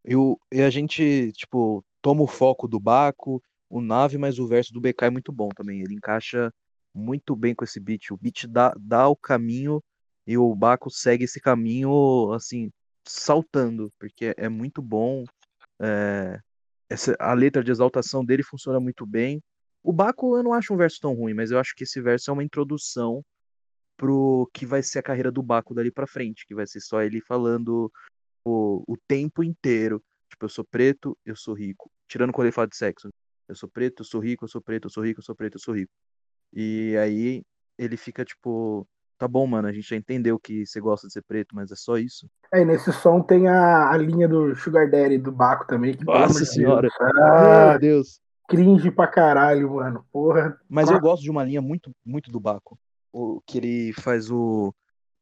E, o, e a gente, tipo, toma o foco do Baco, o Nave, mas o verso do BK é muito bom também. Ele encaixa muito bem com esse beat. O beat dá, dá o caminho e o Baco segue esse caminho, assim, saltando, porque é muito bom. É, essa, a letra de exaltação dele funciona muito bem. O Baco eu não acho um verso tão ruim, mas eu acho que esse verso é uma introdução pro que vai ser a carreira do Baco dali pra frente, que vai ser só ele falando o, o tempo inteiro. Tipo, eu sou preto, eu sou rico. Tirando quando ele fala de sexo. Eu sou preto, eu sou rico, eu sou preto, eu sou rico, eu sou preto, eu sou rico. E aí ele fica tipo, tá bom, mano, a gente já entendeu que você gosta de ser preto, mas é só isso. É, e nesse som tem a, a linha do Sugar Daddy do Baco também. Que, Nossa senhora. Deus, ah, Meu Deus. cringe pra caralho, mano. Porra. Mas eu gosto de uma linha muito, muito do Baco. O, que ele faz o.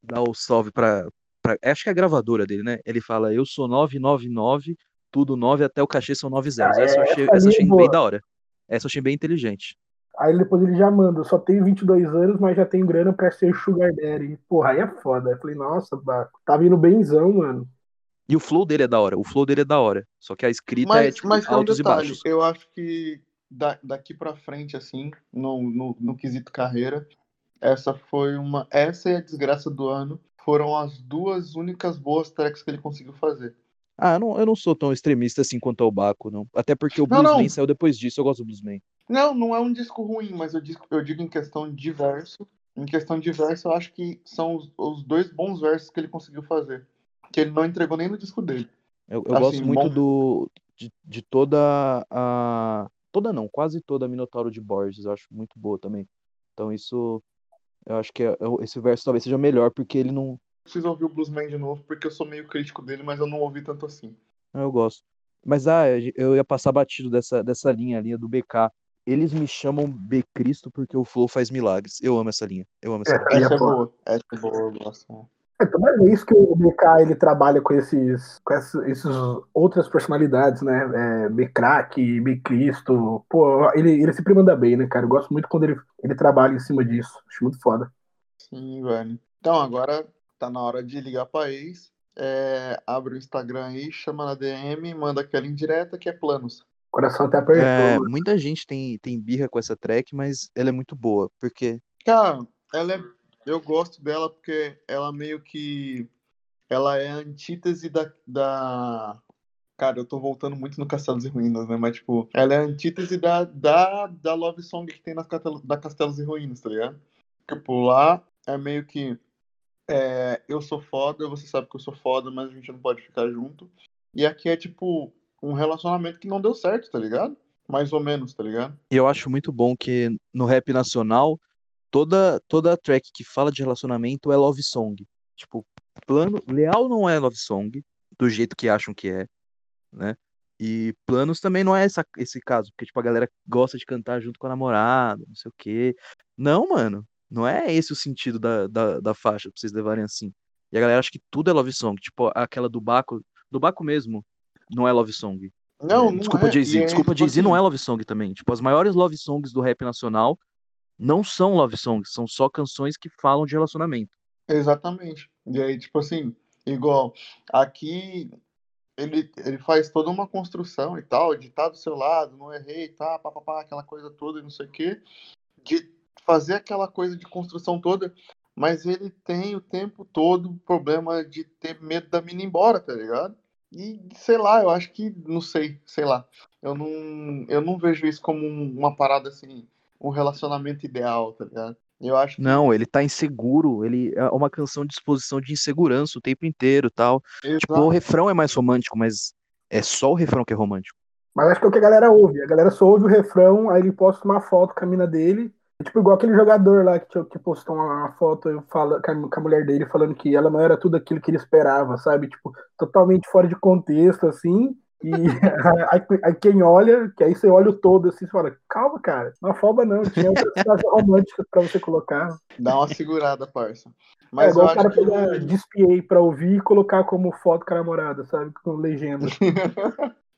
dá o salve pra, pra. Acho que é a gravadora dele, né? Ele fala: Eu sou 999, tudo 9 até o cachê são 9 zeros. Ah, essa eu é, achei, essa achei é bem da hora. Essa eu achei bem inteligente. Aí depois ele já manda, eu só tenho 22 anos, mas já tenho grana pra ser Sugar Daddy. Porra, aí é foda. Eu falei, nossa, Baco, tá vindo benzão, mano. E o flow dele é da hora. O flow dele é da hora. Só que a escrita Mas, é tipo mas tem um altos e detalhe, baixos. eu acho que da- daqui pra frente, assim, no, no, no quesito carreira, essa foi uma. Essa e a desgraça do ano foram as duas únicas boas tracks que ele conseguiu fazer. Ah, eu não, eu não sou tão extremista assim quanto ao Baco, não. Até porque o Bluesman saiu depois disso. Eu gosto do Bluesman. Não, não é um disco ruim, mas eu, digo- eu digo em questão de verso. Em questão de verso, eu acho que são os, os dois bons versos que ele conseguiu fazer. Que ele não entregou nem no disco dele. Eu, eu Assim, gosto muito bom- do de, de toda a toda não, quase toda a Minotauro de Borges, eu acho muito boa também. Então isso eu acho que é- é- esse verso talvez seja melhor porque ele não Preciso ouvir o Bluesman de novo, porque eu sou meio crítico dele, mas eu não ouvi tanto assim. eu gosto. Mas ah, eu ia passar batido dessa dessa linha, a linha do BK. Eles me chamam B Cristo porque o Flow faz milagres. Eu amo essa linha. Eu amo essa É. linha. Essa é pô. boa. Essa é boa, eu gosto. É, então é isso que o BK ele trabalha com esses, com esses, esses outras personalidades, né? É, B-Crack, B-Cristo. Pô, ele, ele sempre manda bem, né, cara? Eu gosto muito quando ele, ele trabalha em cima disso. Acho muito foda. Sim, velho. Então, agora tá na hora de ligar pra ex. É, abre o Instagram aí, chama na DM, manda aquela indireta que é planos. O coração até apertou. É, mano. muita gente tem, tem birra com essa track, mas ela é muito boa, porque Cara, ela é. Eu gosto dela porque ela meio que. Ela é a antítese da. da... Cara, eu tô voltando muito no Castelos e Ruínas, né? Mas, tipo, ela é a antítese da, da, da love song que tem nas Castelo- da Castelos e Ruínas, tá ligado? Tipo, lá é meio que. é, eu sou foda, você sabe que eu sou foda, mas a gente não pode ficar junto. E aqui é, tipo, um relacionamento que não deu certo, tá ligado? Mais ou menos, tá ligado? E eu acho muito bom que no rap nacional, toda, toda track que fala de relacionamento é love song. Tipo, plano, Leal não é love song, do jeito que acham que é, né? E Planos também não é essa, esse caso, porque tipo, a galera gosta de cantar junto com a namorada, não sei o quê. Não, mano, não é esse o sentido da, da, da faixa, pra vocês levarem assim. E a galera acha que tudo é love song, tipo, aquela do Baco, do Baco mesmo, não é love song. Não, É, não desculpa, é. Jay-Z. É, Desculpa, tipo Jay-Z assim, não é love song também. Tipo, as maiores love songs do rap nacional não são love songs, são só canções que falam de relacionamento. Exatamente. E aí, tipo assim, igual, aqui ele, ele faz toda uma construção e tal, de estar do seu lado, não errei, tá, papapá, aquela coisa toda e não sei o quê, de fazer aquela coisa de construção toda, mas ele tem o tempo todo o problema de ter medo da mina ir embora, tá ligado? E sei lá, eu acho que, não sei, sei lá, eu não, eu não vejo isso como um- uma parada assim, um relacionamento ideal, tá ligado? Eu acho que Não, ele tá inseguro, ele é uma canção de exposição de insegurança o tempo inteiro, tal. Tipo, o Exato. refrão é mais romântico, mas é só o refrão que é romântico. Mas acho que é o que a galera ouve. A galera só ouve o refrão, aí ele posta uma foto com a mina dele tipo igual aquele jogador lá que, que postou uma foto fala, com a mulher dele falando que ela não era tudo aquilo que ele esperava, sabe? Tipo, totalmente fora de contexto, assim. E aí, aí, quem olha, que aí você olha o todo assim e fala, calma, cara, não afoba não, tinha outras frases românticas pra você colocar. Dá uma segurada, parça. Mas é igual o cara que... pegar Despiei pra ouvir e colocar como foto com a namorada, sabe? Com legenda.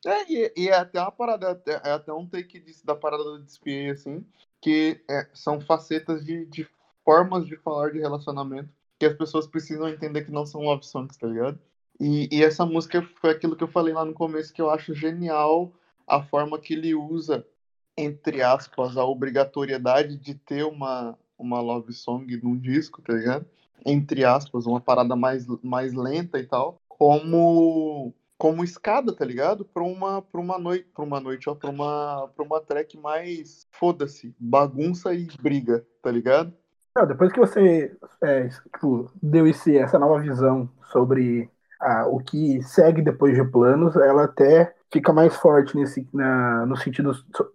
é, e, e, é até uma parada, é, é até um take disso, da parada do Despiei, assim, que é, são facetas de, de formas de falar de relacionamento que as pessoas precisam entender que não são love songs, tá ligado? E, e, essa música foi aquilo que eu falei lá no começo, que eu acho genial a forma que ele usa, entre aspas, a obrigatoriedade de ter uma, uma love song num disco, tá ligado? Entre aspas, uma parada mais, mais lenta e tal, como como escada, tá ligado? Pra uma, pra uma noite, pra uma noite, ó, pra uma, pra uma track mais foda-se, bagunça e briga, tá ligado? Não, depois que você é, tipo, deu esse, essa nova visão sobre o que segue depois de planos, ela até fica mais forte nesse, na, no sentido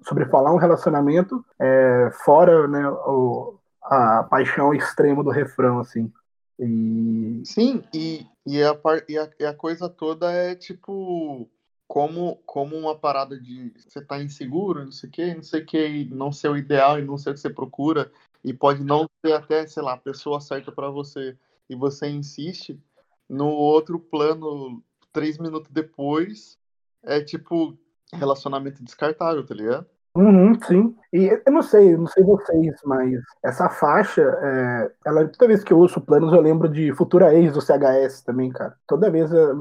sobre falar um relacionamento é, fora né, o, a paixão extrema do refrão, assim. E... Sim, e, e, a, e, a, e a coisa toda é tipo como, como uma parada de você tá inseguro, não sei o que, não sei o que, não ser o ideal e não ser o que você procura, e pode não ser até, sei lá, a pessoa certa para você, e você insiste, no outro plano, três minutos depois, é tipo relacionamento descartável, tá ligado? Uhum, sim. E eu não sei, não sei vocês, mas essa faixa, é, ela, toda vez que eu ouço planos, eu lembro de Futura Ex do CHS também, cara. Toda vez, ela,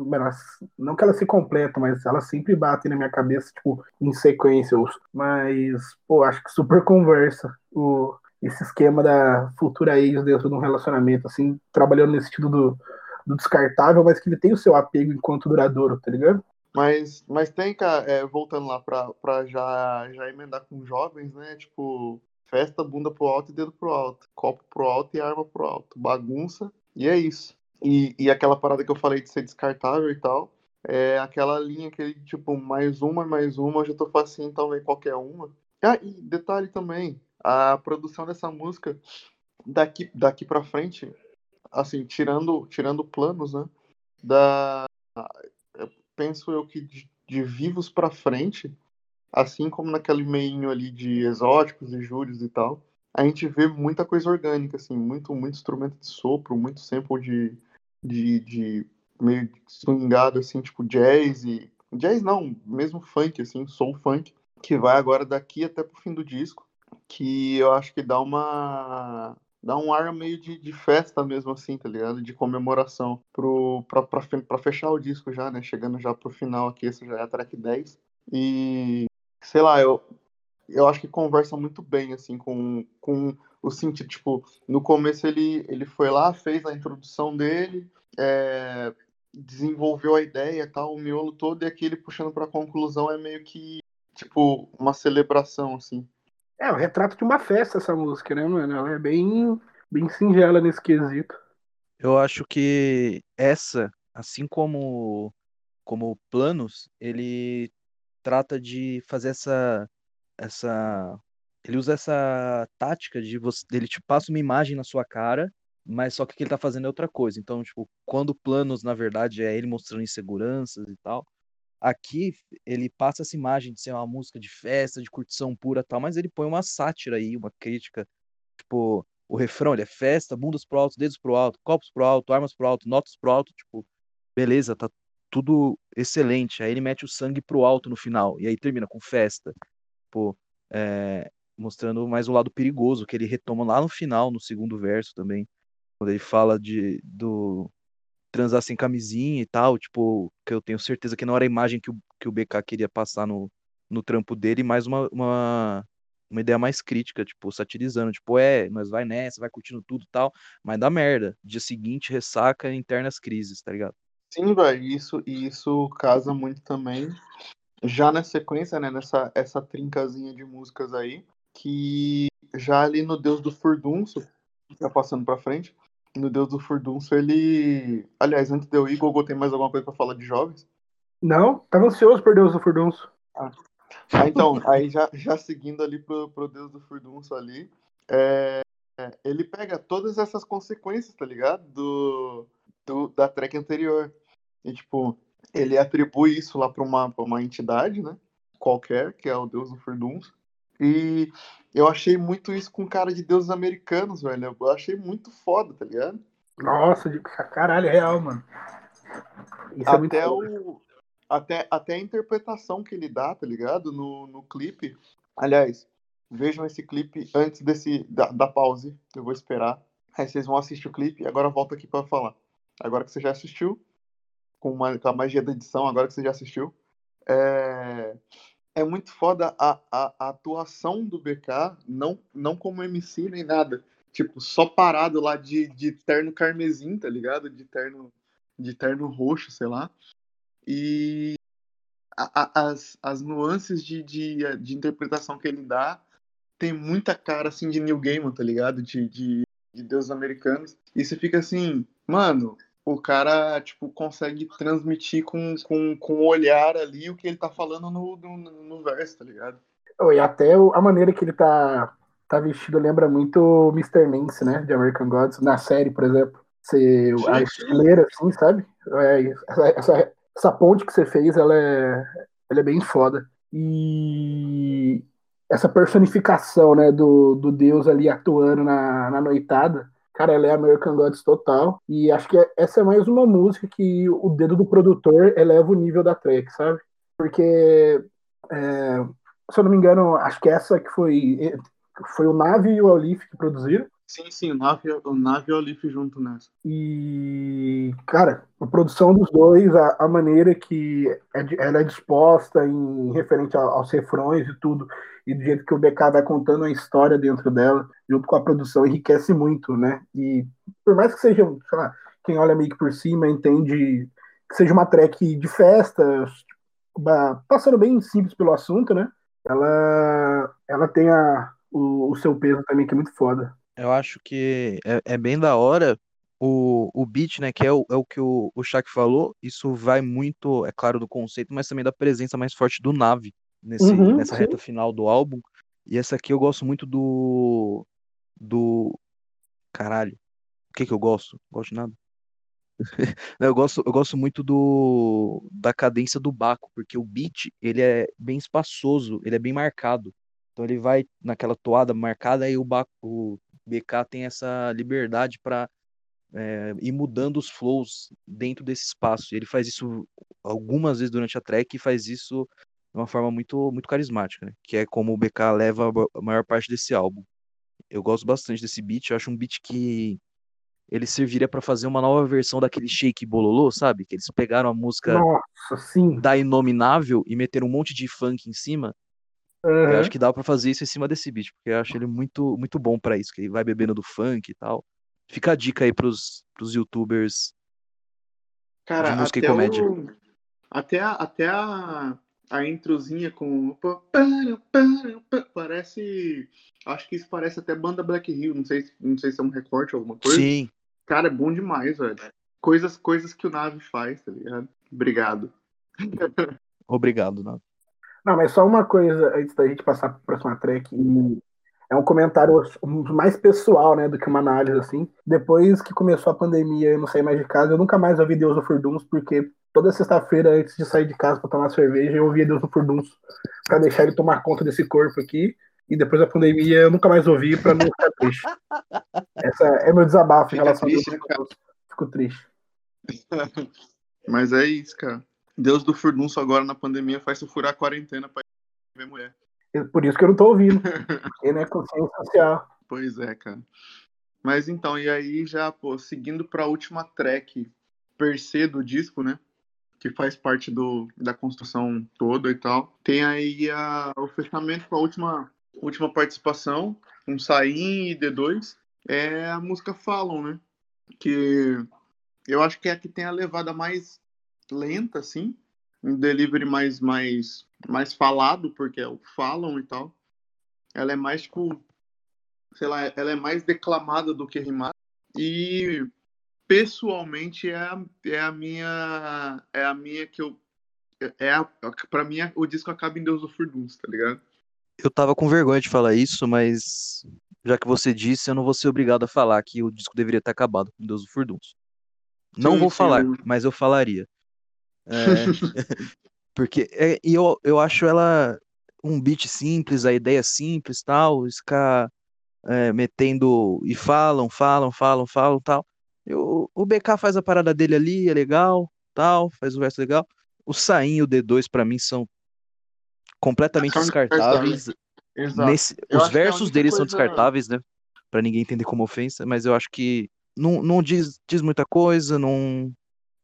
não que ela se completa, mas ela sempre bate na minha cabeça, tipo, em sequência. Eu ouço. Mas, pô, acho que super conversa o, esse esquema da Futura Ex dentro de um relacionamento, assim, trabalhando nesse sentido do do descartável, mas que ele tem o seu apego enquanto duradouro, tá ligado? Mas, mas tem, cara, é, voltando lá pra, pra já, já emendar com jovens, né? Tipo, festa, bunda pro alto e dedo pro alto. Copo pro alto e arma pro alto. Bagunça, e é isso. E, e aquela parada que eu falei de ser descartável e tal, é aquela linha que ele, tipo, mais uma, mais uma, já tô facinho, então vem qualquer uma. Ah, e detalhe também, a produção dessa música, daqui, daqui pra frente, assim, tirando, tirando planos, né? Da, penso eu que de, de vivos para frente, assim como naquele meinho ali de exóticos e júris e tal, a gente vê muita coisa orgânica, assim, muito, muito instrumento de sopro, muito sample de, de, de meio swingado, assim, tipo jazz e... Jazz não, mesmo funk, assim, soul funk, que vai agora daqui até pro fim do disco, que eu acho que dá uma dá um ar meio de, de festa mesmo, assim, tá ligado? De comemoração pro, pra, pra, pra fechar o disco já, né? Chegando já pro final aqui, essa já é a track 10. E, sei lá, eu, eu acho que conversa muito bem, assim, com, com o sentido, tipo, no começo ele, ele foi lá, fez a introdução dele, é, desenvolveu a ideia tal, o miolo todo, e aqui ele puxando pra conclusão é meio que, tipo, uma celebração, assim. É, o retrato de uma festa essa música, né, mano? Ela é bem, bem singela nesse quesito. Eu acho que essa, assim como como Planos, ele trata de fazer essa essa ele usa essa tática de você ele te passa uma imagem na sua cara, mas só que o que ele tá fazendo é outra coisa. Então, tipo, quando Planos na verdade é ele mostrando inseguranças e tal, Aqui ele passa essa imagem de ser uma música de festa, de curtição pura tal, mas ele põe uma sátira aí, uma crítica. Tipo, o refrão ele é festa, bundas pro alto, dedos pro alto, copos pro alto, armas pro alto, notas pro alto, tipo, beleza, tá tudo excelente. Aí ele mete o sangue pro alto no final, e aí termina com festa. Tipo, é, mostrando mais o lado perigoso que ele retoma lá no final, no segundo verso também, quando ele fala de, do, transar sem camisinha e tal, tipo, que eu tenho certeza que não era a imagem que o, que o BK queria passar no, no trampo dele, mais uma, uma, uma ideia mais crítica, tipo, satirizando, tipo, é, nós vai nessa, vai curtindo tudo e tal, mas dá merda. Dia seguinte, ressaca, internas crises, tá ligado? Sim, velho, isso, isso casa muito também. Já na sequência, né, nessa essa trincazinha de músicas aí, que já ali no Deus do Furdunço, tá passando pra frente, no Deus do Furdunço, ele. Aliás, antes de eu ir, Gogo tem mais alguma coisa pra falar de jovens? Não, tava ansioso por Deus do Furdunço. Ah. ah então, aí já, já seguindo ali pro, pro Deus do Furdunço ali, é, ele pega todas essas consequências, tá ligado? Do, do, da track anterior. E, tipo, ele atribui isso lá pra uma, pra uma entidade, né? Qualquer, que é o deus do Furduns. E eu achei muito isso com cara de deuses americanos, velho. Eu achei muito foda, tá ligado? Nossa, de caralho, é real, mano. Isso até é o. Até, até a interpretação que ele dá, tá ligado? No, no clipe. Aliás, vejam esse clipe antes desse da, da pause. Eu vou esperar. Aí vocês vão assistir o clipe e agora volto aqui para falar. Agora que você já assistiu, com, uma, com a magia da edição, agora que você já assistiu, é, é muito foda a, a, a, atuação do BK, não, não como MC nem nada. Tipo, só parado lá de, de terno carmesim, tá ligado? De terno, de terno roxo, sei lá. E a, a, as, as nuances de, de, de interpretação que ele dá tem muita cara assim de New Gaiman, tá ligado? De, de, de americanos. E você fica assim, mano, o cara, tipo, consegue transmitir com, com, com o olhar ali o que ele tá falando no, no, no verso, tá ligado? E até a maneira que ele tá, tá vestido lembra muito o Mr. Nance, né? De American Gods, na série, por exemplo. Você, a estileira, assim, sabe? É, essa, essa, essa ponte que você fez, ela é, ela é bem foda. E essa personificação, né, do, do Deus ali atuando na, na noitada, cara, ela é American Gods total. E acho que essa é mais uma música que o dedo do produtor eleva o nível da track, sabe? Porque, é, se eu não me engano, acho que essa que foi, foi o Nave e o Olif que produziram. Sim, sim, o Nave, o Nave e o Olif junto nessa. E, cara, a produção dos dois, a, a maneira que é, ela é disposta em referente aos refrões e tudo, e do jeito que o BK vai contando a história dentro dela, junto com a produção, enriquece muito, né? E por mais que seja, sei lá, quem olha meio que por cima entende que seja uma track de festa, passando bem simples pelo assunto, né? Ela, ela tem a, o, o seu peso também, que é muito foda. Eu acho que é, é bem da hora o, o beat, né, que é o, é o que o, o Shaq falou, isso vai muito, é claro, do conceito, mas também da presença mais forte do Nave nesse, uhum, nessa sim. reta final do álbum. E essa aqui eu gosto muito do. Do. Caralho. O que que eu gosto? Gosto de nada. eu, gosto, eu gosto muito do da cadência do Baco, porque o beat ele é bem espaçoso, ele é bem marcado. Então ele vai naquela toada marcada e o Baco, BK tem essa liberdade para é, ir mudando os flows dentro desse espaço. Ele faz isso algumas vezes durante a track e faz isso de uma forma muito, muito carismática, né? que é como o BK leva a maior parte desse álbum. Eu gosto bastante desse beat, eu acho um beat que ele serviria para fazer uma nova versão daquele Shake Bololô, sabe? Que eles pegaram a música Nossa, da Inominável e meteram um monte de funk em cima. Uhum. Eu acho que dá para fazer isso em cima desse beat, porque eu acho ele muito, muito bom para isso, que ele vai bebendo do funk e tal. Fica a dica aí pros, pros youtubers Cara, de música e comédia. O... Até, a, até a, a introzinha com. Parece. Acho que isso parece até banda Black Hill. Não sei, não sei se é um recorte ou alguma coisa. Sim. Cara, é bom demais, velho. Coisas, coisas que o Nave faz, tá ligado? Obrigado. Obrigado, Nave. Não, mas só uma coisa antes da gente passar para a próxima track. É um comentário mais pessoal, né, do que uma análise, assim. Depois que começou a pandemia e eu não saí mais de casa, eu nunca mais ouvi Deus of Duns, porque toda sexta-feira, antes de sair de casa para tomar cerveja, eu ouvia Deus of Duns para deixar ele tomar conta desse corpo aqui. E depois da pandemia, eu nunca mais ouvi para não ficar triste. Essa é meu desabafo em relação triste, a Deus. Fico triste. Mas é isso, cara. Deus do furdunço agora na pandemia faz se furar a quarentena pra ver mulher. Por isso que eu não tô ouvindo. Porque não é consciência social. Pois é, cara. Mas então, e aí já, pô, seguindo pra última track per se do disco, né? Que faz parte do, da construção toda e tal. Tem aí a, o fechamento com a última, última participação, um Sain e D2. É a música Falam, né? Que eu acho que é a que tem a levada mais lenta, assim, um delivery mais, mais, mais falado, porque é o falam e tal. Ela é mais, tipo, sei lá, ela é mais declamada do que rimada. E pessoalmente é a, é a minha é a minha que eu é a, pra mim o disco acaba em Deus do Furduns, tá ligado? Eu tava com vergonha de falar isso, mas já que você disse, eu não vou ser obrigado a falar que o disco deveria ter acabado com Deus do Furdunço. Não Sim, vou sim, falar, eu- mas eu falaria. É, porque é, e eu, eu acho ela um beat simples, a ideia simples, tal, ficar é, metendo e falam, falam, falam, falam, tal. E o, o BK faz a parada dele ali, é legal, tal, faz o verso legal. O Sain e o D2 pra mim são completamente São descartáveis. Nesse, os a versos deles são descartáveis, né? Pra ninguém entender como ofensa, mas eu acho que não, não diz, diz muita coisa, não.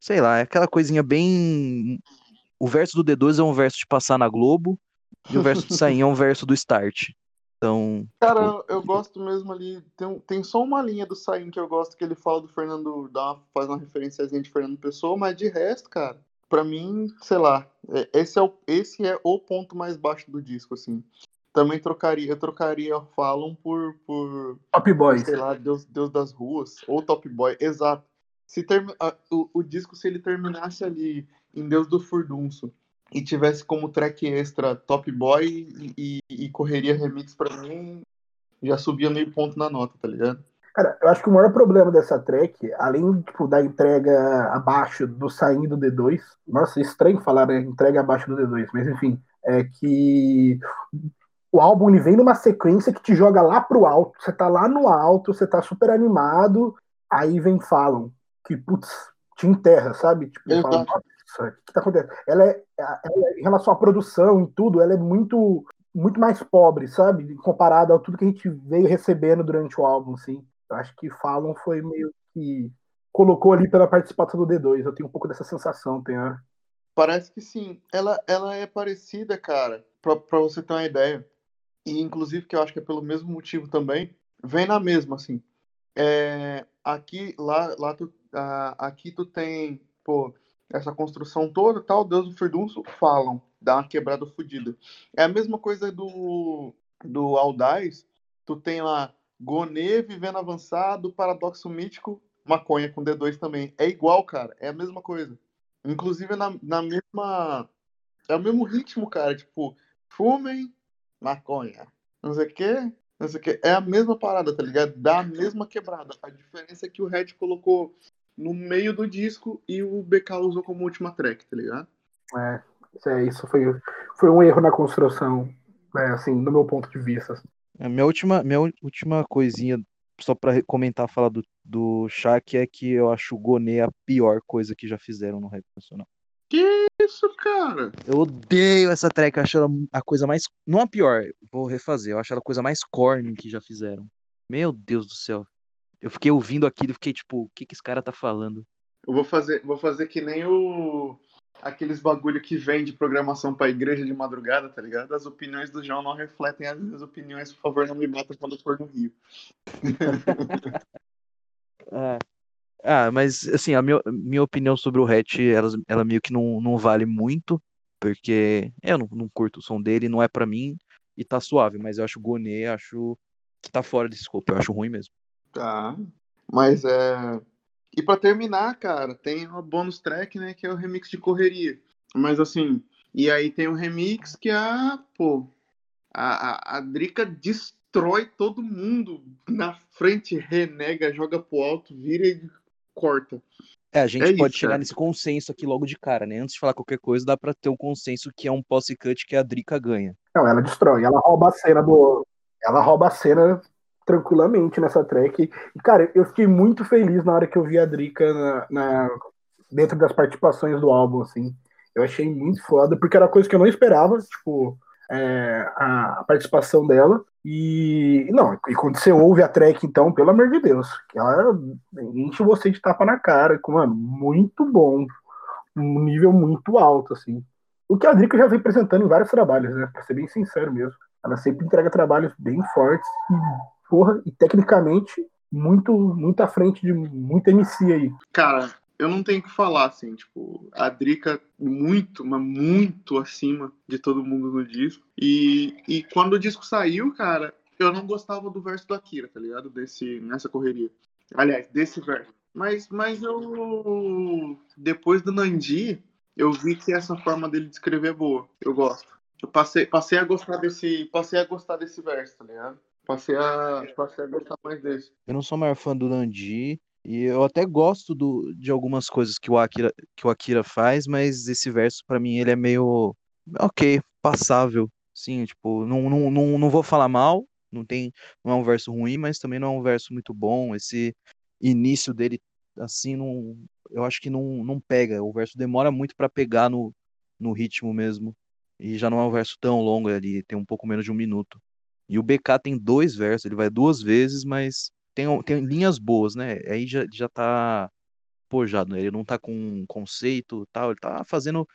Sei lá, é aquela coisinha bem. O verso do D2 é um verso de passar na Globo, e o verso de Sain é um verso do Start. Então, Cara, tipo, eu, gosto mesmo ali. Tem, tem só uma linha do Saim que eu gosto, que ele fala do Fernando. Dá uma, faz uma referenciazinha de Fernando Pessoa, mas de resto, cara, pra mim, sei lá. é- Esse é, o, esse é o ponto mais baixo do disco, assim. Também trocaria, eu trocaria Fallon por, por Top Boys. sei lá, Deus, Deus das Ruas, ou Top Boy, exato. Se a- o, o disco, se ele terminasse ali em Deus do Furdunço e tivesse como track extra Top Boy e, e- Correria Remix pra mim, já subia meio ponto na nota, tá ligado? Cara, eu acho que o maior problema dessa track, além tipo, da entrega abaixo do saindo do D2, nossa, é estranho falar né, entrega abaixo do D2, mas enfim, é que o álbum ele vem numa sequência que te joga lá pro alto, você tá lá no alto, você tá super animado, aí vem falam que, putz, te enterra, sabe? Tipo, Exato. fala, nossa, o que, tá acontecendo? Ela é, ela é- em relação à produção e tudo, ela é muito muito mais pobre, sabe? Comparado a tudo que a gente veio recebendo durante o álbum, assim. Eu acho que Fallon foi meio que colocou ali pela participação do D2. Eu tenho um pouco dessa sensação, tem a... Parece que sim. Ela, ela é parecida, cara, pra, pra você ter uma ideia. E inclusive que eu acho que é pelo mesmo motivo também, vem na mesma, assim. É, aqui, lá, lá tu, ah, aqui tu tem, pô, essa construção toda, tal, Deus do Furdunço, falam, dá uma quebrada fodida. É a mesma coisa do, do Aldaz, tu tem lá Gonê, Vivendo Avançado, Paradoxo Mítico, Maconha com D2 também. É igual, cara, é a mesma coisa. Inclusive na, na mesma. É o mesmo ritmo, cara. Tipo, fumem, maconha. Não sei o quê. Não sei o quê. É a mesma parada, tá ligado? Dá a mesma quebrada. A diferença é que o Red colocou no meio do disco e o BK usou como última track, tá ligado? É, isso, é, isso foi, foi um erro na construção, né, assim, do meu ponto de vista. a minha última, minha última coisinha, só pra comentar, falar do, do Shaq, é que eu acho o Gonê a pior coisa que já fizeram no rap nacional. Isso, cara. Eu odeio essa track, eu acho ela a coisa mais. Não a pior, vou refazer, eu acho ela a coisa mais corny que já fizeram. Meu Deus do céu. Eu fiquei ouvindo aquilo e fiquei tipo, o que que esse cara tá falando? Eu vou fazer, vou fazer que nem o. Aqueles bagulho que vem de programação pra igreja de madrugada, tá ligado? As opiniões do João não refletem as minhas opiniões, por favor, não me bata quando eu for no Rio. Ah, ah, mas assim, a minha, minha opinião sobre o Hatch, ela, ela meio que não, não vale muito, porque eu não, não curto o som dele, não é pra mim, e tá suave, mas eu acho o Gonê, acho que tá fora desse escopo, eu acho ruim mesmo. Tá. Mas é. E pra terminar, cara, tem uma bonus track, né? Que é o remix de correria. Mas assim, e aí tem o remix que a. Pô. A, a, a Drica destrói todo mundo na frente, renega, joga pro alto, vira e corta. É, a gente É pode isso, chegar cara. nesse consenso aqui logo de cara, né? Antes de falar qualquer coisa, dá pra ter um consenso que é um posse cut que a Drica ganha. Não, ela destrói, ela rouba a cena do. Ela rouba a cena tranquilamente nessa track. E, cara, eu fiquei muito feliz na hora que eu vi a Drica na, na- dentro das participações do álbum, assim. Eu achei muito foda, porque era coisa que eu não esperava, tipo, é, a, a participação dela. E não, e quando você ouve a track, então, pelo amor de Deus, ela enche você de tapa na cara, mano, muito bom. Um nível muito alto, assim. O que a Drica já vem apresentando em vários trabalhos, né? Pra ser bem sincero mesmo. Ela sempre entrega trabalhos bem fortes porra, e tecnicamente muito, muito à frente de muito MC aí. Cara, eu não tenho que falar, assim, tipo, a Drica muito, mas muito acima de todo mundo no disco. E, e quando o disco saiu, cara, eu não gostava do verso do Akira, tá ligado? Desse, nessa correria. Aliás, desse verso. Mas, mas eu. Depois do Nandi, eu vi que essa forma dele de escrever é boa. Eu gosto. Eu passei, passei a gostar desse. Passei a gostar desse verso, tá ligado? Passei a, passei a gostar mais desse. Eu não sou maior fã do Nandi. E eu até gosto do, de algumas coisas que o Akira, que o Akira faz, mas esse verso, para mim, ele é meio. Ok, passável. Sim, tipo, não, não, não, não vou falar mal, não tem, não é um verso ruim, mas também não é um verso muito bom. Esse início dele, assim, não, eu acho que não, não pega. O verso demora muito para pegar no, no ritmo mesmo. E já não é um verso tão longo ali, tem um pouco menos de um minuto. E o BK tem dois versos, ele vai duas vezes, mas tem, tem linhas boas, né? Aí já, já tá pojado, né? Ele não tá com conceito tal, ele tá fazendo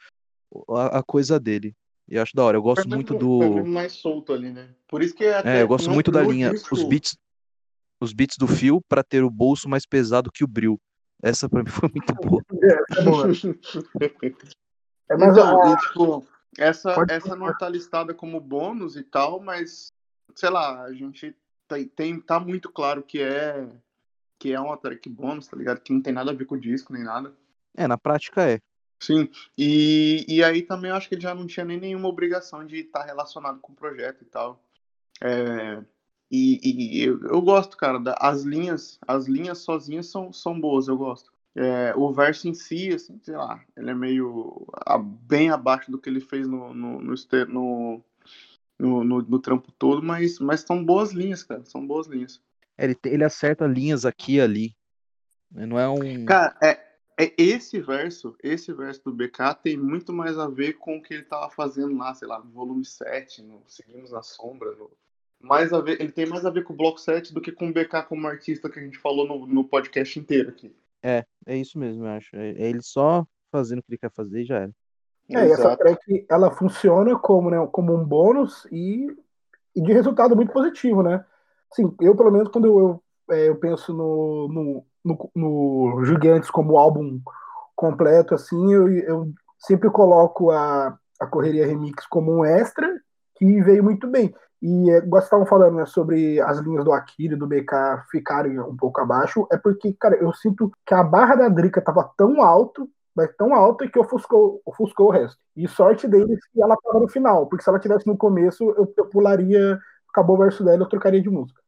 a, a coisa dele. E eu acho da hora. Eu gosto muito do. mais solto ali, né? Por isso que até é, eu gosto muito da linha. Disco... Os beats, os beats do fio para ter o bolso mais pesado que o bril. Essa pra mim foi muito boa. É, mas então, a... tipo, essa, essa não tá listada como bônus e tal, mas sei lá, a gente tem, tem tá muito claro que é que é uma track bônus, tá ligado? Que não tem nada a ver com o disco nem nada. É, na prática é. Sim, e, e aí também eu acho que ele já não tinha nem nenhuma obrigação de estar relacionado com o projeto e tal. É, e, e eu, eu, gosto, cara, da, as linhas, as linhas sozinhas são, são boas, eu gosto. É, o verso em si, assim, sei lá, ele é meio a, bem abaixo do que ele fez no, no, no, no, no, no trampo todo, mas, mas são boas linhas, cara, são boas linhas. É, ele, ele acerta linhas aqui e ali. Não é um. Cara, é, é esse verso, esse verso do BK tem muito mais a ver com o que ele tava fazendo lá, sei lá, no volume 7, no Seguimos na Sombra, no, mais a ver, ele tem mais a ver com o bloco 7 do que com o BK como artista que a gente falou no, no podcast inteiro aqui. É, é isso mesmo, eu acho. É, é ele só fazendo o que ele quer fazer e já era. É, e essa track ela funciona como, né, como um bônus e, e de resultado muito positivo, né? Assim, eu, pelo menos, quando eu, eu, é, eu penso no, no, no, no Gigantes como álbum completo, assim, eu, eu sempre coloco a, a Correria Remix como um extra, que veio muito bem. E é, estavam falando né, sobre as linhas do Akira e do BK ficarem um pouco abaixo, é porque, cara, eu sinto que a barra da Drica tava tão alto, mas tão alta que ofuscou, ofuscou o resto. E sorte deles que ela tava no final, porque se ela tivesse no começo, eu, eu pularia, acabou o verso dela, eu trocaria de música.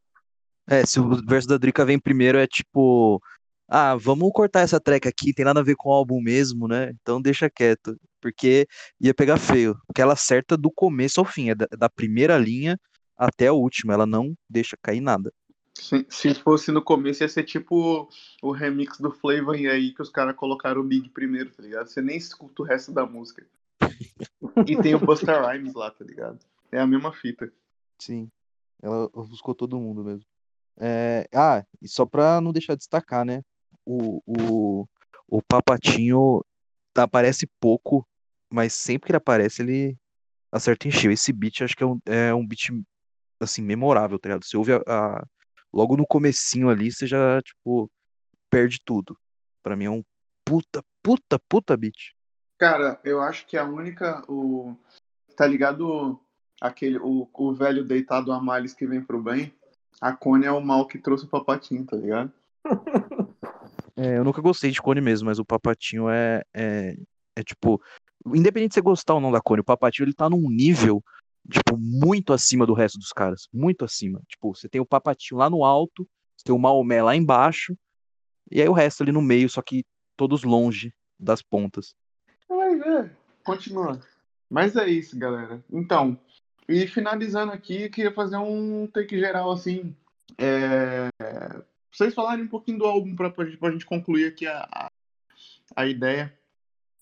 É, se o verso da Drica vem primeiro, é tipo. Ah, vamos cortar essa track aqui, tem nada a ver com o álbum mesmo, né? Então deixa quieto. Porque ia pegar feio. Porque ela acerta do começo ao fim, é da, da primeira linha até a última, ela não deixa cair nada. Se, se fosse no começo, ia ser tipo o remix do Flavor e aí que os caras colocaram o Big primeiro, tá ligado? Você nem escuta o resto da música. e tem o Buster Rhymes lá, tá ligado? É a mesma fita. Sim. Ela buscou todo mundo mesmo. É, ah, e só pra não deixar de destacar, né? O, o, o Papatinho aparece pouco, mas sempre que ele aparece, ele acerta em cheio. Esse beat acho que é um, é um beat, assim, memorável, tá ligado? Você ouve a, a, logo no comecinho ali, você já, tipo, perde tudo. Pra mim é um puta, puta, puta beat. Cara, eu acho que a única, o... Tá ligado aquele, o, o velho deitado a males que vem pro bem? A Cone é o mal que trouxe o Papatinho, tá ligado? É, eu nunca gostei de Cone mesmo, mas o Papatinho é, é, é tipo. Independente de você gostar ou não da Cone, o Papatinho ele tá num nível, tipo, muito acima do resto dos caras. Muito acima. Tipo, você tem o Papatinho lá no alto, você tem o Maomé lá embaixo, e aí o resto ali no meio, só que todos longe das pontas. Vai ver, continua. Mas é isso, galera. Então, e finalizando aqui, queria fazer um take geral assim. É... Vocês falarem um pouquinho do álbum para a gente concluir aqui a, a, a, ideia.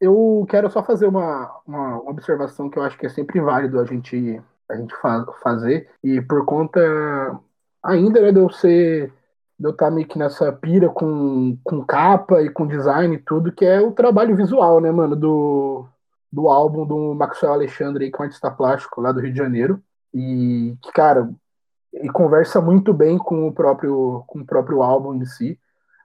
Eu quero só fazer uma, uma observação que eu acho que é sempre válido a gente, a gente fa fazer. E por conta ainda né, de eu ser. De eu estar meio que nessa pira com, com capa e com design e tudo, que é o trabalho visual, né, mano, do, do álbum do Maxwell Alexandre, que é um artista plástico lá do Rio de Janeiro. E que, cara, e conversa muito bem com o próprio, com o próprio álbum em si,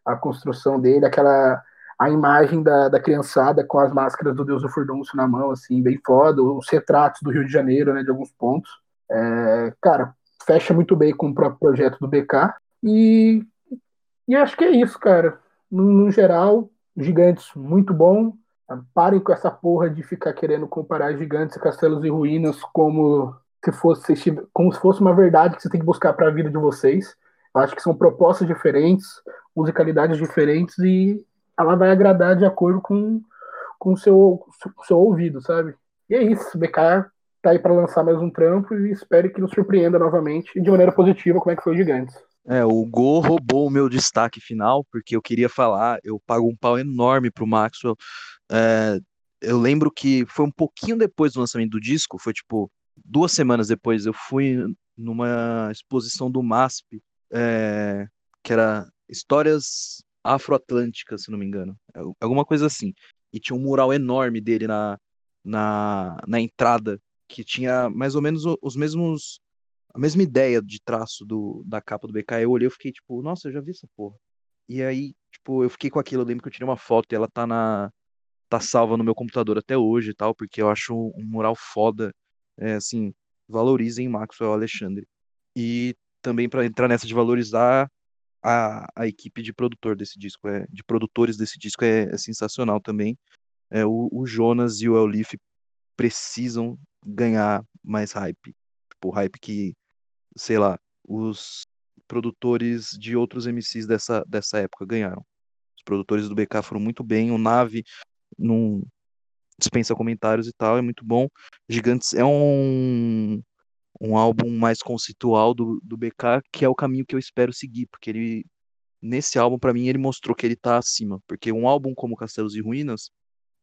a construção dele, aquela a imagem da, da criançada com as máscaras do Deus do Furdunço na mão, assim, bem foda, os retratos do Rio de Janeiro, né, de alguns pontos. É, cara, fecha muito bem com o próprio projeto do BK. E, e acho que é isso, cara. No, no geral, Gigantes, muito bom. Parem com essa porra de ficar querendo comparar gigantes, castelos e ruínas como se fosse como se fosse uma verdade que você tem que buscar para a vida de vocês. Eu acho que são propostas diferentes, musicalidades diferentes e ela vai agradar de acordo com com o seu, seu ouvido, sabe? E é isso, BK tá aí para lançar mais um trampo e espero que nos surpreenda novamente de maneira positiva como é que foi o Gigantes. É, o Go roubou o meu destaque final, porque eu queria falar, eu pago um pau enorme pro Maxwell. É, eu lembro que foi um pouquinho depois do lançamento do disco, foi tipo duas semanas depois, eu fui numa exposição do MASP, é, que era Histórias Afroatlânticas, se não me engano, é, alguma coisa assim. E tinha um mural enorme dele na, na, na entrada, que tinha mais ou menos os mesmos a mesma ideia de traço do, da capa do BK. Eu olhei e fiquei tipo, nossa, eu já vi essa porra. E aí, tipo, eu fiquei com aquilo. Eu lembro que eu tirei uma foto e ela tá na. tá salva no meu computador até hoje e tal, porque eu acho um mural foda. É, assim, valorizem Maxwell Alexandre. E também para entrar nessa de valorizar a, a equipe de produtor desse disco, é, de produtores desse disco é, é sensacional também. É, o, o Jonas e o Elif precisam ganhar mais hype. Tipo, hype que sei lá, os produtores de outros MCs dessa, dessa época ganharam. Os produtores do BK foram muito bem, o Nave não dispensa comentários e tal, é muito bom. Gigantes é um, um álbum mais conceitual do, do BK, que é o caminho que eu espero seguir, porque ele nesse álbum para mim ele mostrou que ele tá acima, porque um álbum como Castelos e Ruínas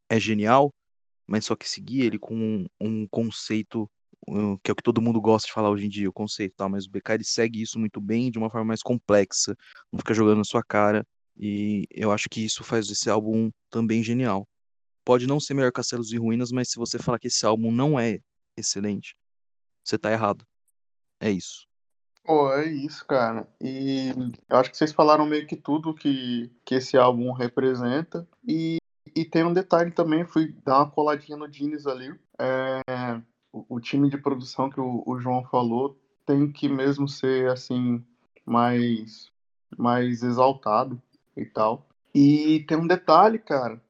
é genial, mas só que seguir ele com um, um conceito que é o que todo mundo gosta de falar hoje em dia, o conceito, tal, mas o BK ele segue isso muito bem, de uma forma mais complexa, não fica jogando na sua cara, e eu acho que isso faz esse álbum também genial. Pode não ser melhor Castelos e Ruínas, mas se você falar que esse álbum não é excelente, você tá errado. É isso. Pô, é isso, cara. E eu acho que vocês falaram meio que tudo que, que esse álbum representa. E, e tem um detalhe também, fui dar uma coladinha no Jeans ali. É, o, time de produção que o, o, João falou tem que mesmo ser assim mais mais exaltado e tal. E tem um detalhe, cara.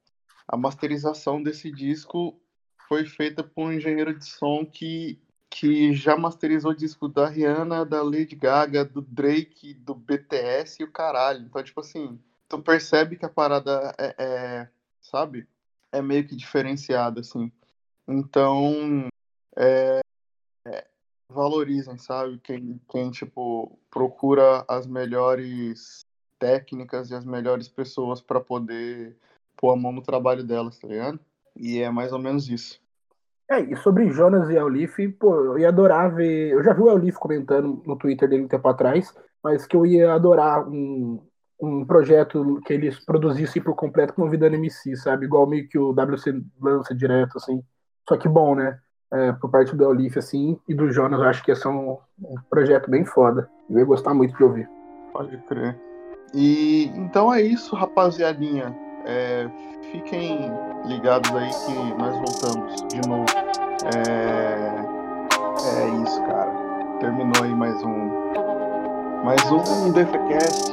A masterização desse disco foi feita por um engenheiro de som que que já masterizou disco da Rihanna, da Lady Gaga, do Drake, do BTS e o caralho. Então, tipo assim, tu percebe que a parada é, é sabe? É meio que diferenciada, assim. Então, é, é, valorizem, sabe? Quem, quem, tipo, procura as melhores técnicas e as melhores pessoas para poder pôr a mão no trabalho delas, tá ligado? E é mais ou menos isso. É, e sobre Jonas e Elif, pô, eu ia adorar ver. Eu já vi o Elif comentando no Twitter dele um tempo atrás, mas que eu ia adorar um, um projeto que eles produzissem por completo convidando MC, sabe? Igual meio que o WC lança direto, assim. Só que bom, né? é, por parte do Olif, assim, e do Jonas, eu acho que ia ser um, um projeto bem foda. Eu ia gostar muito de ouvir. Pode crer. E então é isso, rapaziadinha. É, fiquem ligados aí que nós voltamos de novo. É, é isso, cara. Terminou aí mais um. Mais um DFCast